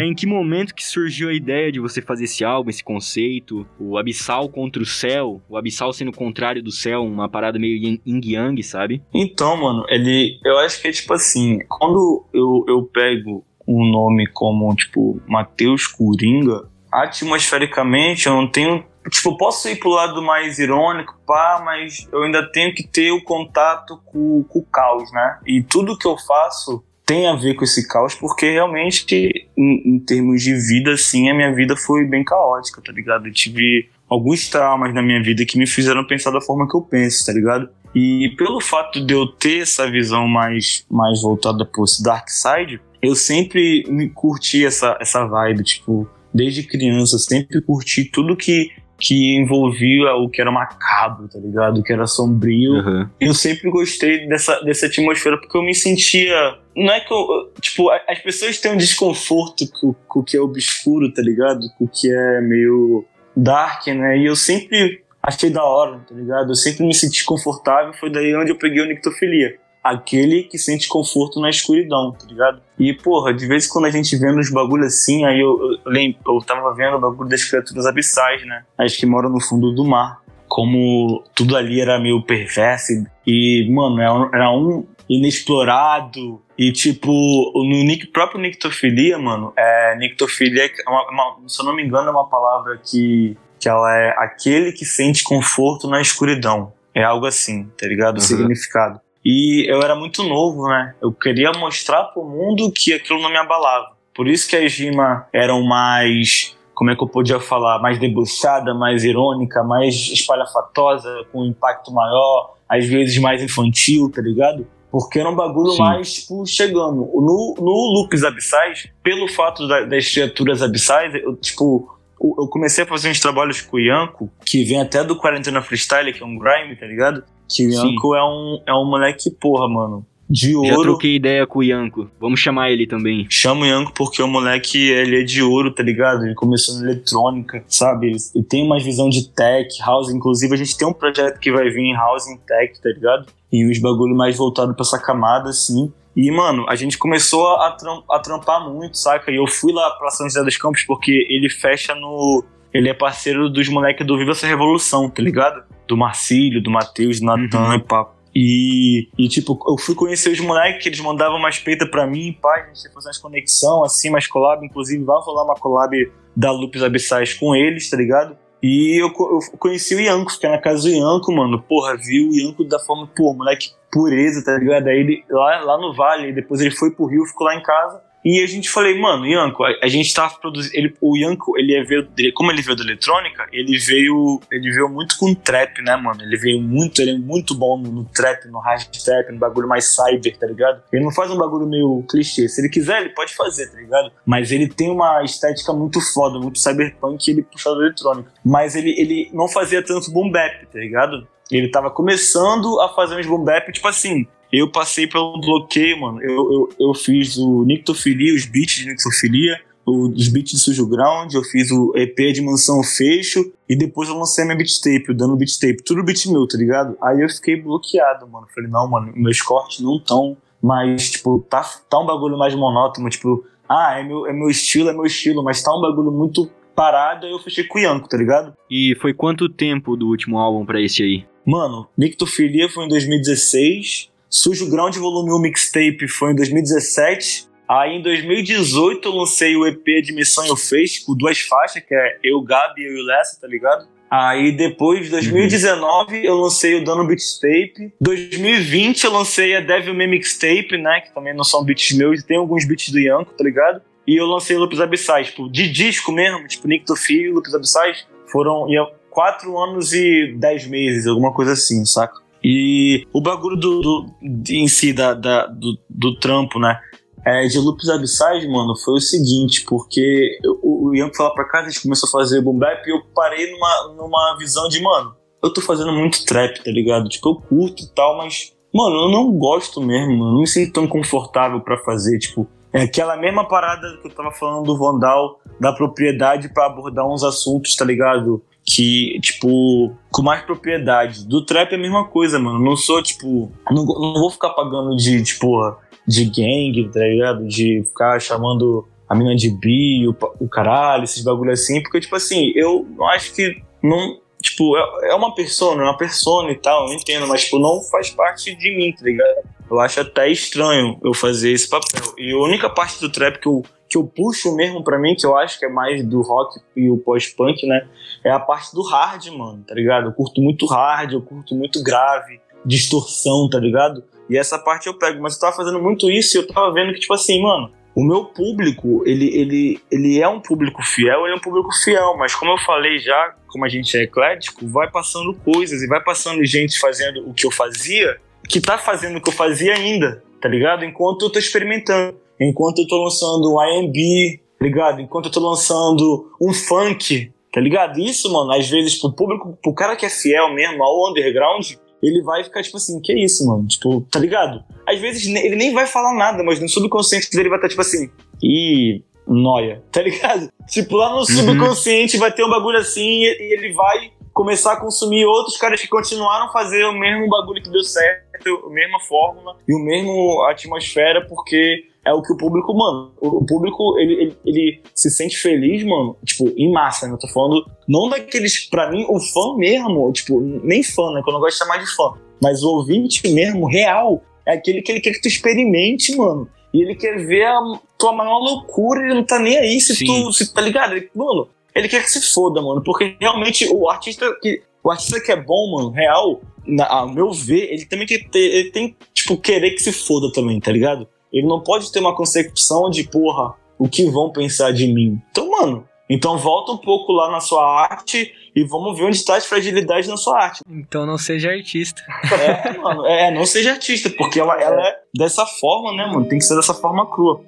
É em que momento que surgiu a ideia de você fazer esse álbum, esse conceito? O Abissal contra o céu, o Abissal sendo o contrário do céu, uma parada meio yin yin yang, sabe? Então, mano, ele. Eu acho que é tipo assim, quando eu, eu pego um nome como, tipo, Matheus Coringa, atmosfericamente eu não tenho. Tipo, posso ir pro lado mais irônico, pá, mas eu ainda tenho que ter o contato com, com o caos, né? E tudo que eu faço tem a ver com esse caos, porque realmente, em, em termos de vida, assim, a minha vida foi bem caótica, tá ligado? Eu tive alguns traumas na minha vida que me fizeram pensar da forma que eu penso, tá ligado? E pelo fato de eu ter essa visão mais, mais voltada pro dark side, eu sempre me curti essa, essa vibe, tipo, desde criança, sempre curti tudo que, que envolvia o que era macabro, tá ligado? O que era sombrio. Aham. Eu sempre gostei dessa, dessa atmosfera porque eu me sentia. Não é que eu. Tipo, as pessoas têm um desconforto com, com o que é obscuro, tá ligado? Com o que é meio dark, né? E eu sempre achei da hora, tá ligado? Eu sempre me senti confortável. Foi daí onde eu peguei o Nictofilia. Aquele que sente conforto na escuridão, tá ligado? E, porra, de vez em quando a gente vendo os bagulho assim, aí eu, eu, lembro, eu tava vendo o bagulho das criaturas abissais, né? As que moram no fundo do mar como tudo ali era meio perverso e, mano, era um- era um inexplorado e, tipo, no nick, próprio Nictofilia, mano, é, Nictofilia, é uma- uma- se eu não me engano, é uma palavra que, que ela é aquele que sente conforto na escuridão. É algo assim, tá ligado? O Uhum. significado. E eu era muito novo, né? Eu queria mostrar pro mundo que aquilo não me abalava. Por isso que as rimas eram mais como é que eu podia falar, mais debochada, mais irônica, mais espalhafatosa, com um impacto maior, às vezes mais infantil, tá ligado? Porque era um bagulho Sim. mais, tipo, chegando. No, no Loops Abissais, pelo fato da- das criaturas abissais, eu, tipo, eu comecei a fazer uns trabalhos com o Yanko, que vem até do Quarentena Freestyle, que é um grime, tá ligado? Que o Sim. Yanko é um, é um moleque, porra, mano, de Já ouro. troquei ideia com o Yanko. Vamos chamar ele também. Chama o Yanko porque o moleque, ele é de ouro, tá ligado? Ele começou na eletrônica, sabe? Ele, ele tem uma visão de tech, house. Inclusive, a gente tem um projeto que vai vir em house em tech, tá ligado? E os bagulho mais voltado pra essa camada, assim. E, mano, a gente começou a, tram- a trampar muito, saca? E eu fui lá pra São José dos Campos porque ele fecha no... Ele é parceiro dos moleques do Viva Essa Revolução, tá ligado? Do Marcílio, do Matheus, do Natan Uhum. e papo. E, e, tipo, eu fui conhecer os moleques, que eles mandavam umas peitas pra mim, pai, a gente ia fazer umas conexão, assim, mais collab. Inclusive, vai rolar uma collab da Lupus Abissais com eles, tá ligado? E eu, eu conheci o Yanko, fiquei na casa do Yanko, mano. Porra, vi o Yanko da forma, pô, moleque pureza, tá ligado? Aí ele, lá, lá no Vale, depois ele foi pro Rio, ficou lá em casa. E a gente falei, mano, Yanko, a, a gente tava produzindo. Ele, o Yanko, ele é veio, ele- como ele veio da eletrônica, ele veio. Ele veio muito com trap, né, mano? Ele veio muito, ele é muito bom no, no trap, no hard trap, no bagulho mais cyber, tá ligado? Ele não faz um bagulho meio clichê. Se ele quiser, ele pode fazer, tá ligado? Mas ele tem uma estética muito foda, muito cyberpunk, ele puxou da eletrônica. Mas ele, ele não fazia tanto boom bap, tá ligado? Ele tava começando a fazer uns boom bap, tipo assim, eu passei pelo bloqueio, mano. Eu, eu, eu fiz o Nictofilia, os beats de Nictofilia, os beats de Sujo Ground, eu fiz o EP de Mansão Fecho, e depois eu lancei a minha beattape, o Dano Beattape. Tudo beat meu, tá ligado? Aí eu fiquei bloqueado, mano. Falei, não, mano, meus cortes não tão mais, tipo, tá, tá um bagulho mais monótono, tipo, ah, é meu, é meu estilo, é meu estilo, mas tá um bagulho muito parado, aí eu fechei com o Yanko, tá ligado? E foi quanto tempo do último álbum pra esse aí? Mano, Nictofilia foi em 2016. Sujo Ground Volume 1 Mixtape foi em 2017. Aí em 2018 eu lancei o EP de Missão Eu Fez, com duas faixas, que é Eu, Gabi eu e o Lessa, tá ligado? Aí depois, de 2019, eu lancei o Dano Beatstape. 2020 eu lancei a Devil May Mixtape, né? Que também não são beats meus, tem alguns beats do Yanko, tá ligado? E eu lancei o Lupus Abissais, tipo, de disco mesmo, tipo, Nictofilia e Lupus Abissais, foram ia, quatro anos e dez meses, alguma coisa assim, saca? E o bagulho do, do- em si, da, da- do, do trampo, né? É, de Lupus Abissais, mano, foi o seguinte, porque eu- o, Ian foi lá pra casa, a gente começou a fazer boom bap e eu parei numa, numa visão de, mano, eu tô fazendo muito trap, tá ligado? Tipo, eu curto e tal, mas, mano, eu não gosto mesmo, mano, não me sinto tão confortável pra fazer, tipo, é aquela mesma parada que eu tava falando do Vandal, da propriedade pra abordar uns assuntos, tá ligado? Que, tipo, com mais propriedade. Do trap é a mesma coisa, mano. Não sou, tipo. Não, não vou ficar pagando de, tipo, de gangue, tá ligado? De ficar chamando a mina de bi, o, o caralho, esses bagulho assim. Porque, tipo assim, eu acho que. Não, tipo, é, é uma persona, é uma persona e tal, eu entendo, mas, tipo, não faz parte de mim, tá ligado? Eu acho até estranho eu fazer esse papel. E a única parte do trap que eu, que eu puxo mesmo pra mim, que eu acho que é mais do rock e o pós-punk, né? É a parte do hard, mano, tá ligado? Eu curto muito hard, eu curto muito grave, distorção, tá ligado? E essa parte eu pego. Mas eu tava fazendo muito isso e eu tava vendo que, tipo assim, mano, o meu público, ele, ele, ele é um público fiel, ele é um público fiel, mas como eu falei já, como a gente é eclético, vai passando coisas e vai passando gente fazendo o que eu fazia, que tá fazendo o que eu fazia ainda, tá ligado? Enquanto eu tô experimentando, enquanto eu tô lançando um R&B, tá ligado? Enquanto eu tô lançando um funk, tá ligado? Isso, mano, às vezes pro público, pro cara que é fiel mesmo ao underground, ele vai ficar tipo assim, que isso, mano? Tipo, tá ligado? Às vezes ele nem vai falar nada, mas no subconsciente dele vai estar tipo assim, ih, noia, tá ligado? Tipo, lá no subconsciente vai ter um bagulho assim e, e ele vai começar a consumir outros caras que continuaram a fazer o mesmo bagulho que deu certo, a mesma fórmula e o mesmo atmosfera, porque é o que o público, mano, o público, ele, ele, ele se sente feliz, mano, tipo, em massa, né? Eu tô falando, não daqueles, pra mim, o fã mesmo, tipo, nem fã, né? Que eu não gosto de chamar de fã, mas o ouvinte mesmo, real, é aquele que ele quer que tu experimente, mano. E ele quer ver a tua maior loucura, ele não tá nem aí se Sim. tu, se, tá ligado? Ele, mano, ele quer que se foda, mano, porque realmente o artista que, o artista que é bom, mano, real, na, ao meu ver, ele também quer ter, ele tem, tipo, querer que se foda também, tá ligado? Ele não pode ter uma concepção de, porra, o que vão pensar de mim. Então, mano, então volta um pouco lá na sua arte e vamos ver onde tá as fragilidades na sua arte. Então não seja artista. É, mano, é, não seja artista, porque ela, ela é dessa forma, né, mano? Tem que ser dessa forma crua.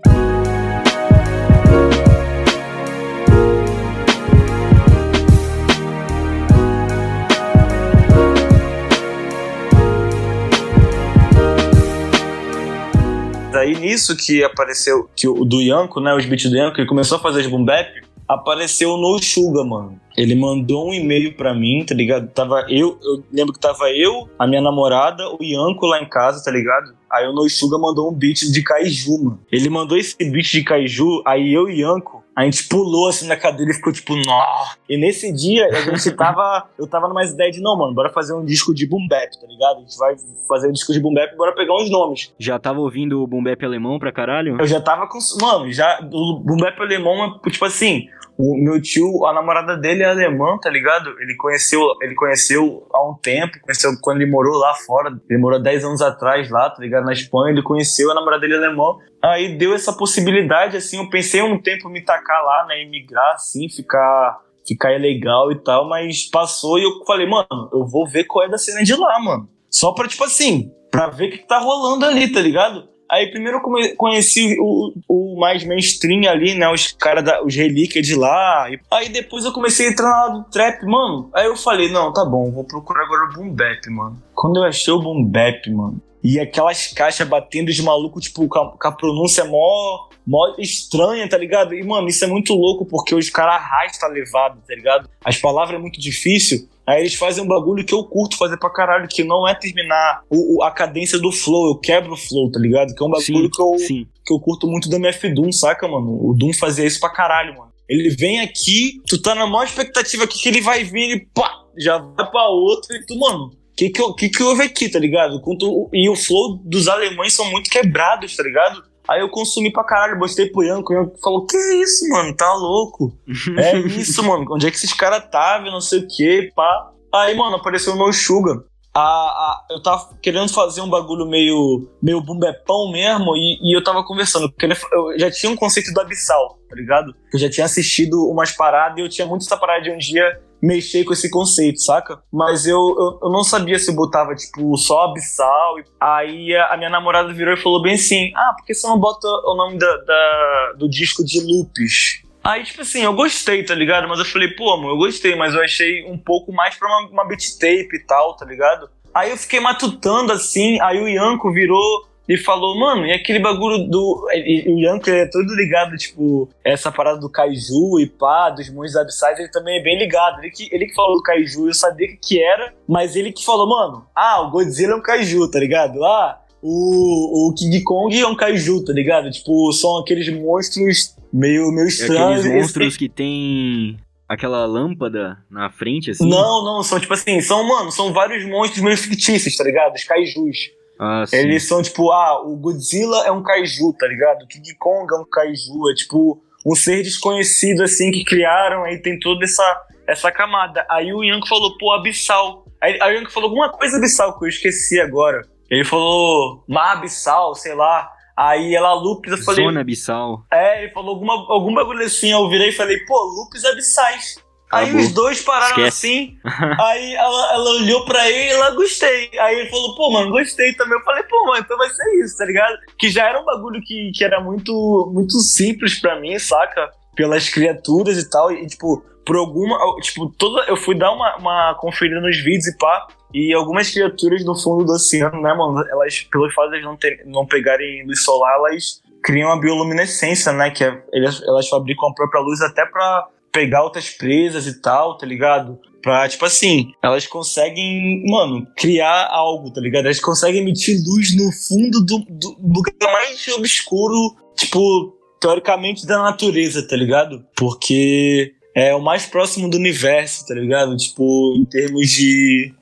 Daí nisso que apareceu, que o do Yanko, né, os beats do Yanko, ele começou a fazer os boom bap, apareceu No Suga, mano. Ele mandou um e-mail pra mim, tá ligado? Tava eu, eu lembro que tava eu, a minha namorada, o Yanko lá em casa, tá ligado? Aí o No Suga mandou um beat de Kaiju, mano. Ele mandou esse beat de Kaiju, aí eu e Yanko, a gente pulou assim na cadeira e ficou tipo, nó. E nesse dia a gente tava. eu tava numa ideia de, não, mano, bora fazer um disco de boom bap, tá ligado? A gente vai fazer um disco de boom bap, bora pegar uns nomes. Já tava ouvindo o boom bap alemão pra caralho? Eu já tava com. Mano, já. O boom bap alemão é tipo assim. O meu tio, a namorada dele é alemã, tá ligado? Ele conheceu, ele conheceu há um tempo, conheceu quando ele morou lá fora, ele morou 10 anos atrás lá, tá ligado? Na Espanha, ele conheceu a namorada dele alemã. Aí deu essa possibilidade, assim, eu pensei um tempo me tacar lá, né, emigrar, assim, ficar ficar legal e tal, mas passou e eu falei, mano, eu vou ver qual é da cena de lá, mano. Só pra, tipo assim, pra ver o que, tá rolando ali, tá ligado? Aí primeiro eu conheci o, o mais mainstream ali, né? Os caras, os relíquias de lá. Aí depois eu comecei a entrar na do trap, mano. Aí eu falei, não, tá bom, vou procurar agora o Boom Bap, mano. Quando eu achei o Boom Bap, mano, e aquelas caixas batendo de maluco, tipo, com a, pronúncia mó, mó estranha, tá ligado? E, mano, isso é muito louco, porque os caras arrastam a levada, tá ligado? As palavras é muito difícil. Aí eles fazem um bagulho que eu curto fazer pra caralho, que não é terminar o- a cadência do flow, eu quebro o flow, tá ligado? Que é um bagulho Sim, que eu, sim. que eu curto muito da MF Doom, saca, mano? O Doom fazia isso pra caralho, mano. Ele vem aqui, tu tá na maior expectativa aqui que ele vai vir e pá, já vai pra outro e tu, mano, que que, que que houve aqui, tá ligado? Quanto- E o flow dos alemães são muito quebrados, tá ligado? Aí eu consumi pra caralho, mostrei pro Yanko, o Yanko falou, que isso, mano, tá louco? É isso, mano, onde é que esses caras estavam, não sei o que, pá. Aí, mano, apareceu o No Sugar. A, a- eu tava querendo fazer um bagulho meio, meio bumbepão mesmo, e, e eu tava conversando, porque eu já tinha um conceito do Abissal, tá ligado? Eu já tinha assistido umas paradas e eu tinha muito essa parada de um dia mexer com esse conceito, saca? Mas eu, eu, eu não sabia se eu botava, tipo, só Abissal. Aí a, a minha namorada virou e falou bem assim: Ah, por que você não bota o nome da, da- do disco de Lupes? Aí, tipo assim, eu gostei, tá ligado? Mas eu falei, pô, amor, eu gostei, mas eu achei um pouco mais pra uma, uma beat tape e tal, tá ligado? Aí eu fiquei matutando assim, aí o Yanko virou e falou, mano, e aquele bagulho do. o Yanko é todo ligado, tipo, essa parada do Kaiju e pá, dos monstros abissais, ele também é bem ligado. Ele que, ele que falou do Kaiju, eu sabia que, que era, mas ele que falou, mano, ah, o Godzilla é um Kaiju, tá ligado? Ah, o, o King Kong é um Kaiju, tá ligado? Tipo, são aqueles monstros meio, meio É estranhos. aqueles monstros que tem aquela lâmpada na frente, assim. Não, não, são tipo assim, são, mano, são vários monstros meio fictícios, tá ligado? Os kaijus. Ah, sim. Eles são tipo, ah, o Godzilla é um kaiju, tá ligado? O King Kong é um kaiju, é tipo um ser desconhecido assim que criaram, aí tem toda essa, essa camada. Aí o Yanko falou, pô, abissal. Aí, aí o Yanko falou alguma coisa abissal que eu esqueci agora. Ele falou, mar abissal, sei lá. Aí ela lupes, eu falei, Zona abissal. é, ele falou alguma, algum bagulho assim, eu virei e falei, pô, lupes abissais. Aí Acabou. os dois pararam Esquece. assim, aí ela, ela olhou pra ele e ela gostei. Aí ele falou, pô, mano, gostei também. Eu falei, pô, mano, então vai ser isso, tá ligado? Que já era um bagulho que, que era muito, muito simples pra mim, saca? Pelas criaturas e tal. E, tipo, por alguma. Tipo, toda. Eu fui dar uma, uma conferida nos vídeos e pá. E algumas criaturas no fundo do oceano, né, mano? Elas, pelo fato de elas não, ter, não pegarem luz solar, elas criam a bioluminescência, né? Que é, elas, elas fabricam a própria luz até pra pegar outras presas e tal, tá ligado? Pra, tipo assim, elas conseguem, mano, criar algo, tá ligado? Elas conseguem emitir luz no fundo do, do lugar mais obscuro, tipo, teoricamente, da natureza, tá ligado? Porque é o mais próximo do universo, tá ligado? Tipo, em termos de,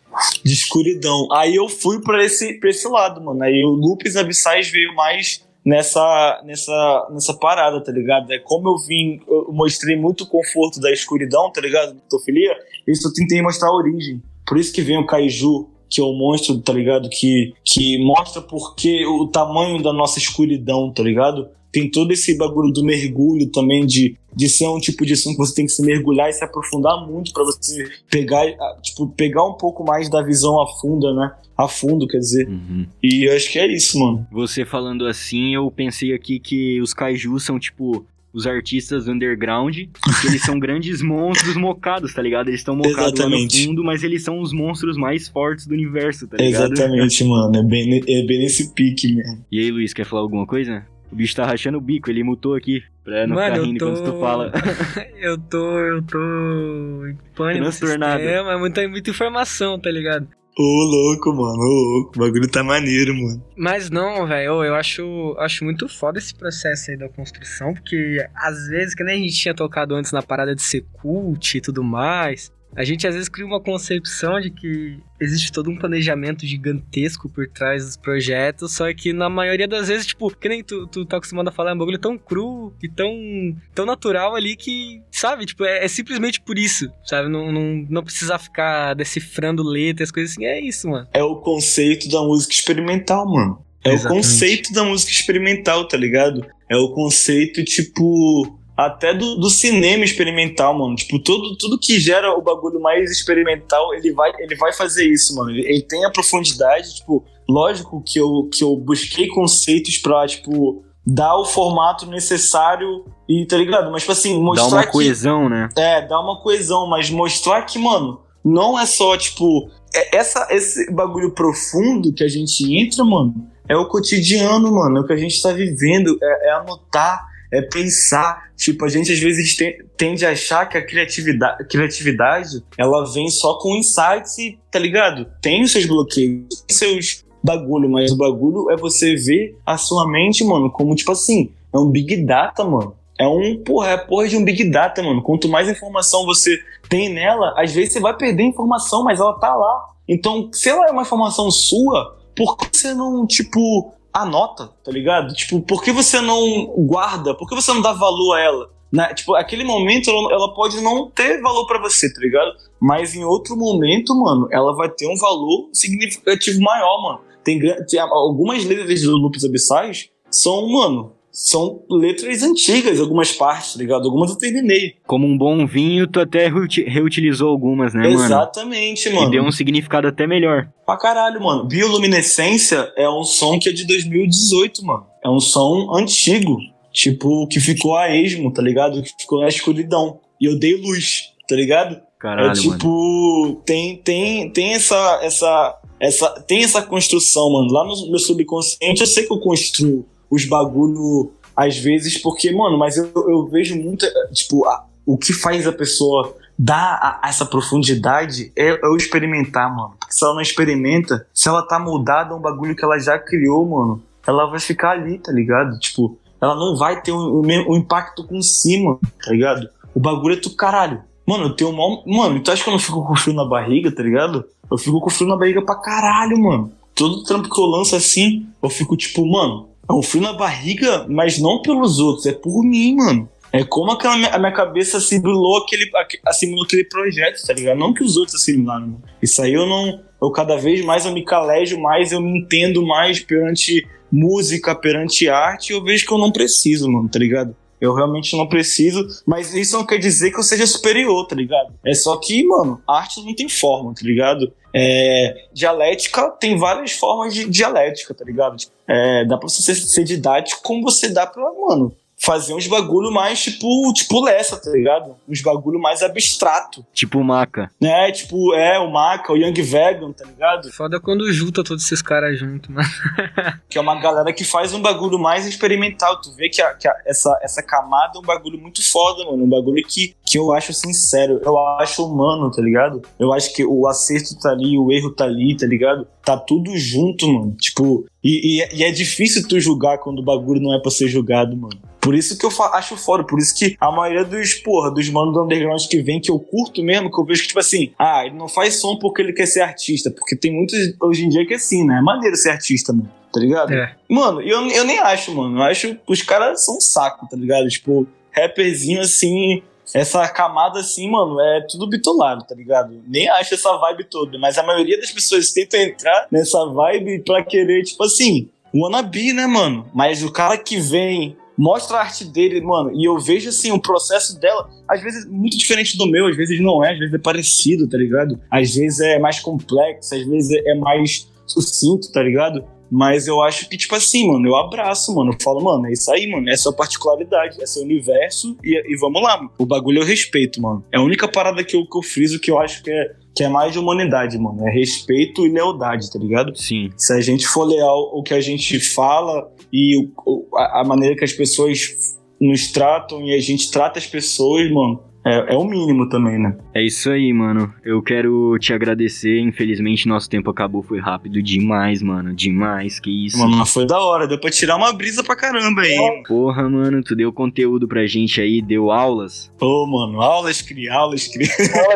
de escuridão. Aí eu fui pra esse, pra esse lado, mano. Aí o Lupus Abissais veio mais nessa, nessa, nessa parada, tá ligado? É como eu vim, eu mostrei muito o conforto da escuridão, tá ligado? Tofilia, isso eu tentei mostrar a origem. Por isso que vem o Kaiju, que é o monstro, tá ligado? Que, que mostra porque o tamanho da nossa escuridão, tá ligado? Tem todo esse bagulho do mergulho também, de, de ser um tipo de som que você tem que se mergulhar e se aprofundar muito pra você pegar, tipo, pegar um pouco mais da visão a fundo, né? A fundo, quer dizer. Uhum. E eu acho que é isso, mano. Você falando assim, eu pensei aqui que os kaijus são tipo os artistas underground, que eles são grandes monstros mocados, tá ligado? Eles estão mocados lá no fundo, mas eles são os monstros mais fortes do universo, tá ligado? Exatamente, mano. É bem, é bem nesse pique mesmo. E aí, Luiz, quer falar alguma coisa? O bicho tá rachando o bico, ele mutou aqui, pra não Mano, ficar rindo tô- quando tu fala. eu tô. Eu tô. em pânico. Transtornado. É muita, muita informação, tá ligado? Ô, louco, mano. Ô, louco. O bagulho tá maneiro, mano. Mas não, velho, eu acho, acho muito foda esse processo aí da construção, porque às vezes, que nem a gente tinha tocado antes na parada de ser cult e tudo mais, a gente às vezes cria uma concepção de que existe todo um planejamento gigantesco por trás dos projetos, só que na maioria das vezes, tipo, que nem tu, tu tá acostumado a falar, é um bagulho tão cru e tão, tão natural ali que, sabe, tipo, é, é simplesmente por isso, sabe? Não, não, não precisar ficar decifrando letras, coisas assim, é isso, mano. É o conceito da música experimental, mano. É Exatamente. o conceito da música experimental, tá ligado? É o conceito, tipo. Até do, do cinema experimental, mano. Tipo, tudo, tudo que gera o bagulho mais experimental, ele vai, ele vai fazer isso, mano. Ele, ele tem a profundidade, tipo, lógico que eu, que eu busquei conceitos pra, tipo, dar o formato necessário e, tá ligado? Mas, tipo assim, Dá mostrar uma que... coesão, né? É, dá uma coesão, mas mostrar que, mano, não é só, tipo, é- essa, esse bagulho profundo que a gente entra, mano, é o cotidiano, mano, é o que a gente tá vivendo, é, é anotar, é pensar. Tipo, a gente às vezes tende a achar que a criatividade, criatividade, ela vem só com insights e, tá ligado? Tem os seus bloqueios, tem seus bagulho, mas o bagulho é você ver a sua mente, mano, como, tipo assim, é um big data, mano. É um, porra, é porra de um big data, mano. Quanto mais informação você tem nela, às vezes você vai perder informação, mas ela tá lá. Então, se ela é uma informação sua, por que você não, tipo, anota, tá ligado? Tipo, por que você não guarda? Por que você não dá valor a ela? Né? Tipo, aquele momento ela, ela pode não ter valor pra você, tá ligado? Mas em outro momento, mano, ela vai ter um valor significativo maior, mano. Tem, tem algumas letras do Lupus Abissais são, mano, são letras antigas, algumas partes, tá ligado? Algumas eu terminei. Como um bom vinho, tu até reuti- reutilizou algumas, né, mano? Exatamente, mano. E deu um significado até melhor. Pra caralho, mano. Bioluminescência é um som que é de 2018, mano. É um som antigo. Tipo, que ficou a esmo, tá ligado? Que ficou na escuridão. E eu dei luz, tá ligado? Caralho, é mano. tipo, tem, tem, tem essa, essa, essa, tem essa construção, mano. Lá no meu subconsciente eu sei que eu construo os bagulho às vezes, porque, mano, mas eu, eu vejo muita, tipo, a- o que faz a pessoa dar a- essa profundidade é, é o experimentar, mano. Porque se ela não experimenta, se ela tá moldada a um bagulho que ela já criou, mano, ela vai ficar ali, tá ligado? Tipo, ela não vai ter um, um impacto com cima, tá ligado? O bagulho é tu caralho. Mano, eu tenho mal. Mano, tu acha que eu não fico com frio na barriga, tá ligado? Eu fico com frio na barriga pra caralho, mano. Todo trampo que eu lanço assim, eu fico tipo, mano, é um frio na barriga, mas não pelos outros, é por mim, mano. É como aquela minha, a minha cabeça assimilou aquele, aque- assimilou aquele projeto, tá ligado? Não que os outros assimilaram, mano. Isso aí eu não. Eu cada vez mais eu me calejo mais, eu me entendo mais perante música, perante arte, eu vejo que eu não preciso, mano, tá ligado? Eu realmente não preciso, mas isso não quer dizer que eu seja superior, tá ligado? É só que, mano, arte não tem forma, tá ligado? É, dialética tem várias formas de dialética, tá ligado? É, dá pra você ser, ser didático como você dá pra, mano, fazer uns bagulho mais tipo, tipo Lessa, tá ligado? Uns bagulho mais abstrato, Tipo maca. né? Tipo, é, o Maca, o Young Vegan, tá ligado? Foda quando junta todos esses caras juntos, mano. que é uma galera que faz um bagulho mais experimental. Tu vê que, a- que a- essa, essa camada é um bagulho muito foda, mano. Um bagulho que, que eu acho sincero, eu acho humano, tá ligado? Eu acho que o acerto tá ali, o erro tá ali, tá ligado? Tá tudo junto, mano. Tipo, e, e, e é difícil tu julgar quando o bagulho não é pra ser julgado, mano. Por isso que eu acho foda, por isso que a maioria dos, porra, dos manos do underground que vem, que eu curto mesmo, que eu vejo que, tipo assim, ah, ele não faz som porque ele quer ser artista, porque tem muitos hoje em dia que é assim, né? É maneiro ser artista, mano, tá ligado? É. Mano, eu, eu nem acho, mano. Eu acho que os caras são um saco, tá ligado? Tipo, rapperzinho assim, essa camada assim, mano, é tudo bitolado, tá ligado? Nem acho essa vibe toda, mas a maioria das pessoas tentam entrar nessa vibe pra querer, tipo assim, wannabe, né, mano? Mas o cara que vem, mostra a arte dele, mano, e eu vejo assim, o processo dela, às vezes muito diferente do meu, às vezes não é, às vezes é parecido, tá ligado? Às vezes é mais complexo, às vezes é mais sucinto, tá ligado? Mas eu acho que, tipo assim, mano, eu abraço, mano. Eu falo, mano, é isso aí, mano. É sua particularidade, é seu universo e, e vamos lá, mano. O bagulho eu respeito, mano. É a única parada que eu, que eu friso que eu acho que é, que é mais de humanidade, mano. É respeito e lealdade, tá ligado? Sim. Se a gente for leal o que a gente fala e o- a, a maneira que as pessoas nos tratam e a gente trata as pessoas, mano, é, é o mínimo também, né? É isso aí, mano. Eu quero te agradecer. Infelizmente, nosso tempo acabou. Foi rápido demais, mano. Demais. Que isso. Mano, mas foi da hora. Deu pra tirar uma brisa pra caramba aí. Porra, mano. Tu deu conteúdo pra gente aí. Deu aulas. Ô, mano, aulas, cria, aulas, cria.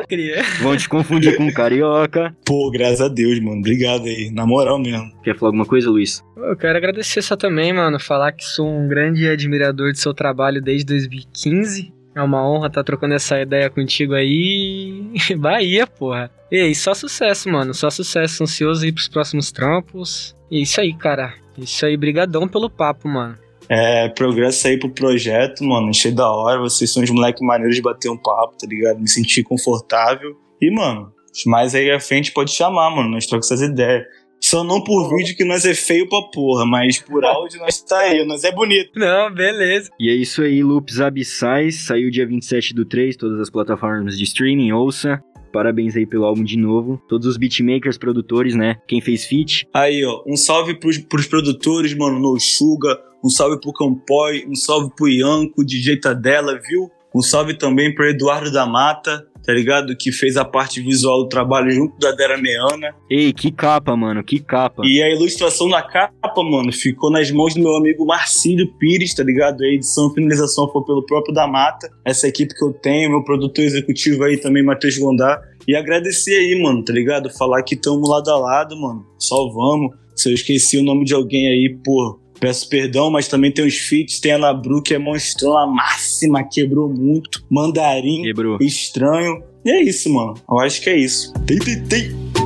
Queria. Vão te confundir com carioca. Pô, graças a Deus, mano. Obrigado aí. Na moral mesmo. Quer falar alguma coisa, Luiz? Eu quero agradecer só também, mano. Falar que sou um grande admirador do seu trabalho desde 2015. É uma honra estar trocando essa ideia contigo aí. Bahia, porra. E só sucesso, mano. Só sucesso. Ansioso aí pros próximos trampos. E isso aí, cara. Isso aí, brigadão pelo papo, mano. É, progresso aí pro projeto, mano. Achei da hora. Vocês são uns moleques maneiros de bater um papo, tá ligado? Me senti confortável. E, mano, mais aí à frente pode chamar, mano. Nós trocamos essas ideias. Só não por vídeo que nós é feio pra porra, mas por áudio nós tá aí, nós é bonito. Não, beleza. E é isso aí, Loops Abissais. Saiu dia 27 do 3, todas as plataformas de streaming, ouça. Parabéns aí pelo álbum de novo. Todos os beatmakers, produtores, né? Quem fez feat. Aí, ó, um salve pros, pros produtores, mano, No Suga, um salve pro Campoy, um salve pro Ianco, DJ Tadela, viu? Um salve também pro Eduardo da Mata, tá ligado? Que fez a parte visual do trabalho junto da Dera Meana. Ei, que capa, mano, que capa. E a ilustração da capa, mano, ficou nas mãos do meu amigo Marcílio Pires, tá ligado? A edição e finalização foi pelo próprio da Mata, essa equipe que eu tenho, meu produtor executivo aí também, Matheus Gondar. E agradecer aí, mano, tá ligado? Falar que tamo lado a lado, mano. Só vamos. Se eu esqueci o nome de alguém aí, pô, peço perdão, mas também tem os feats, tem a Labru que é monstrona máxima, quebrou muito. Mandarim, Quebrou. estranho. E é isso, mano. Eu acho que é isso. Tem, tem, tem.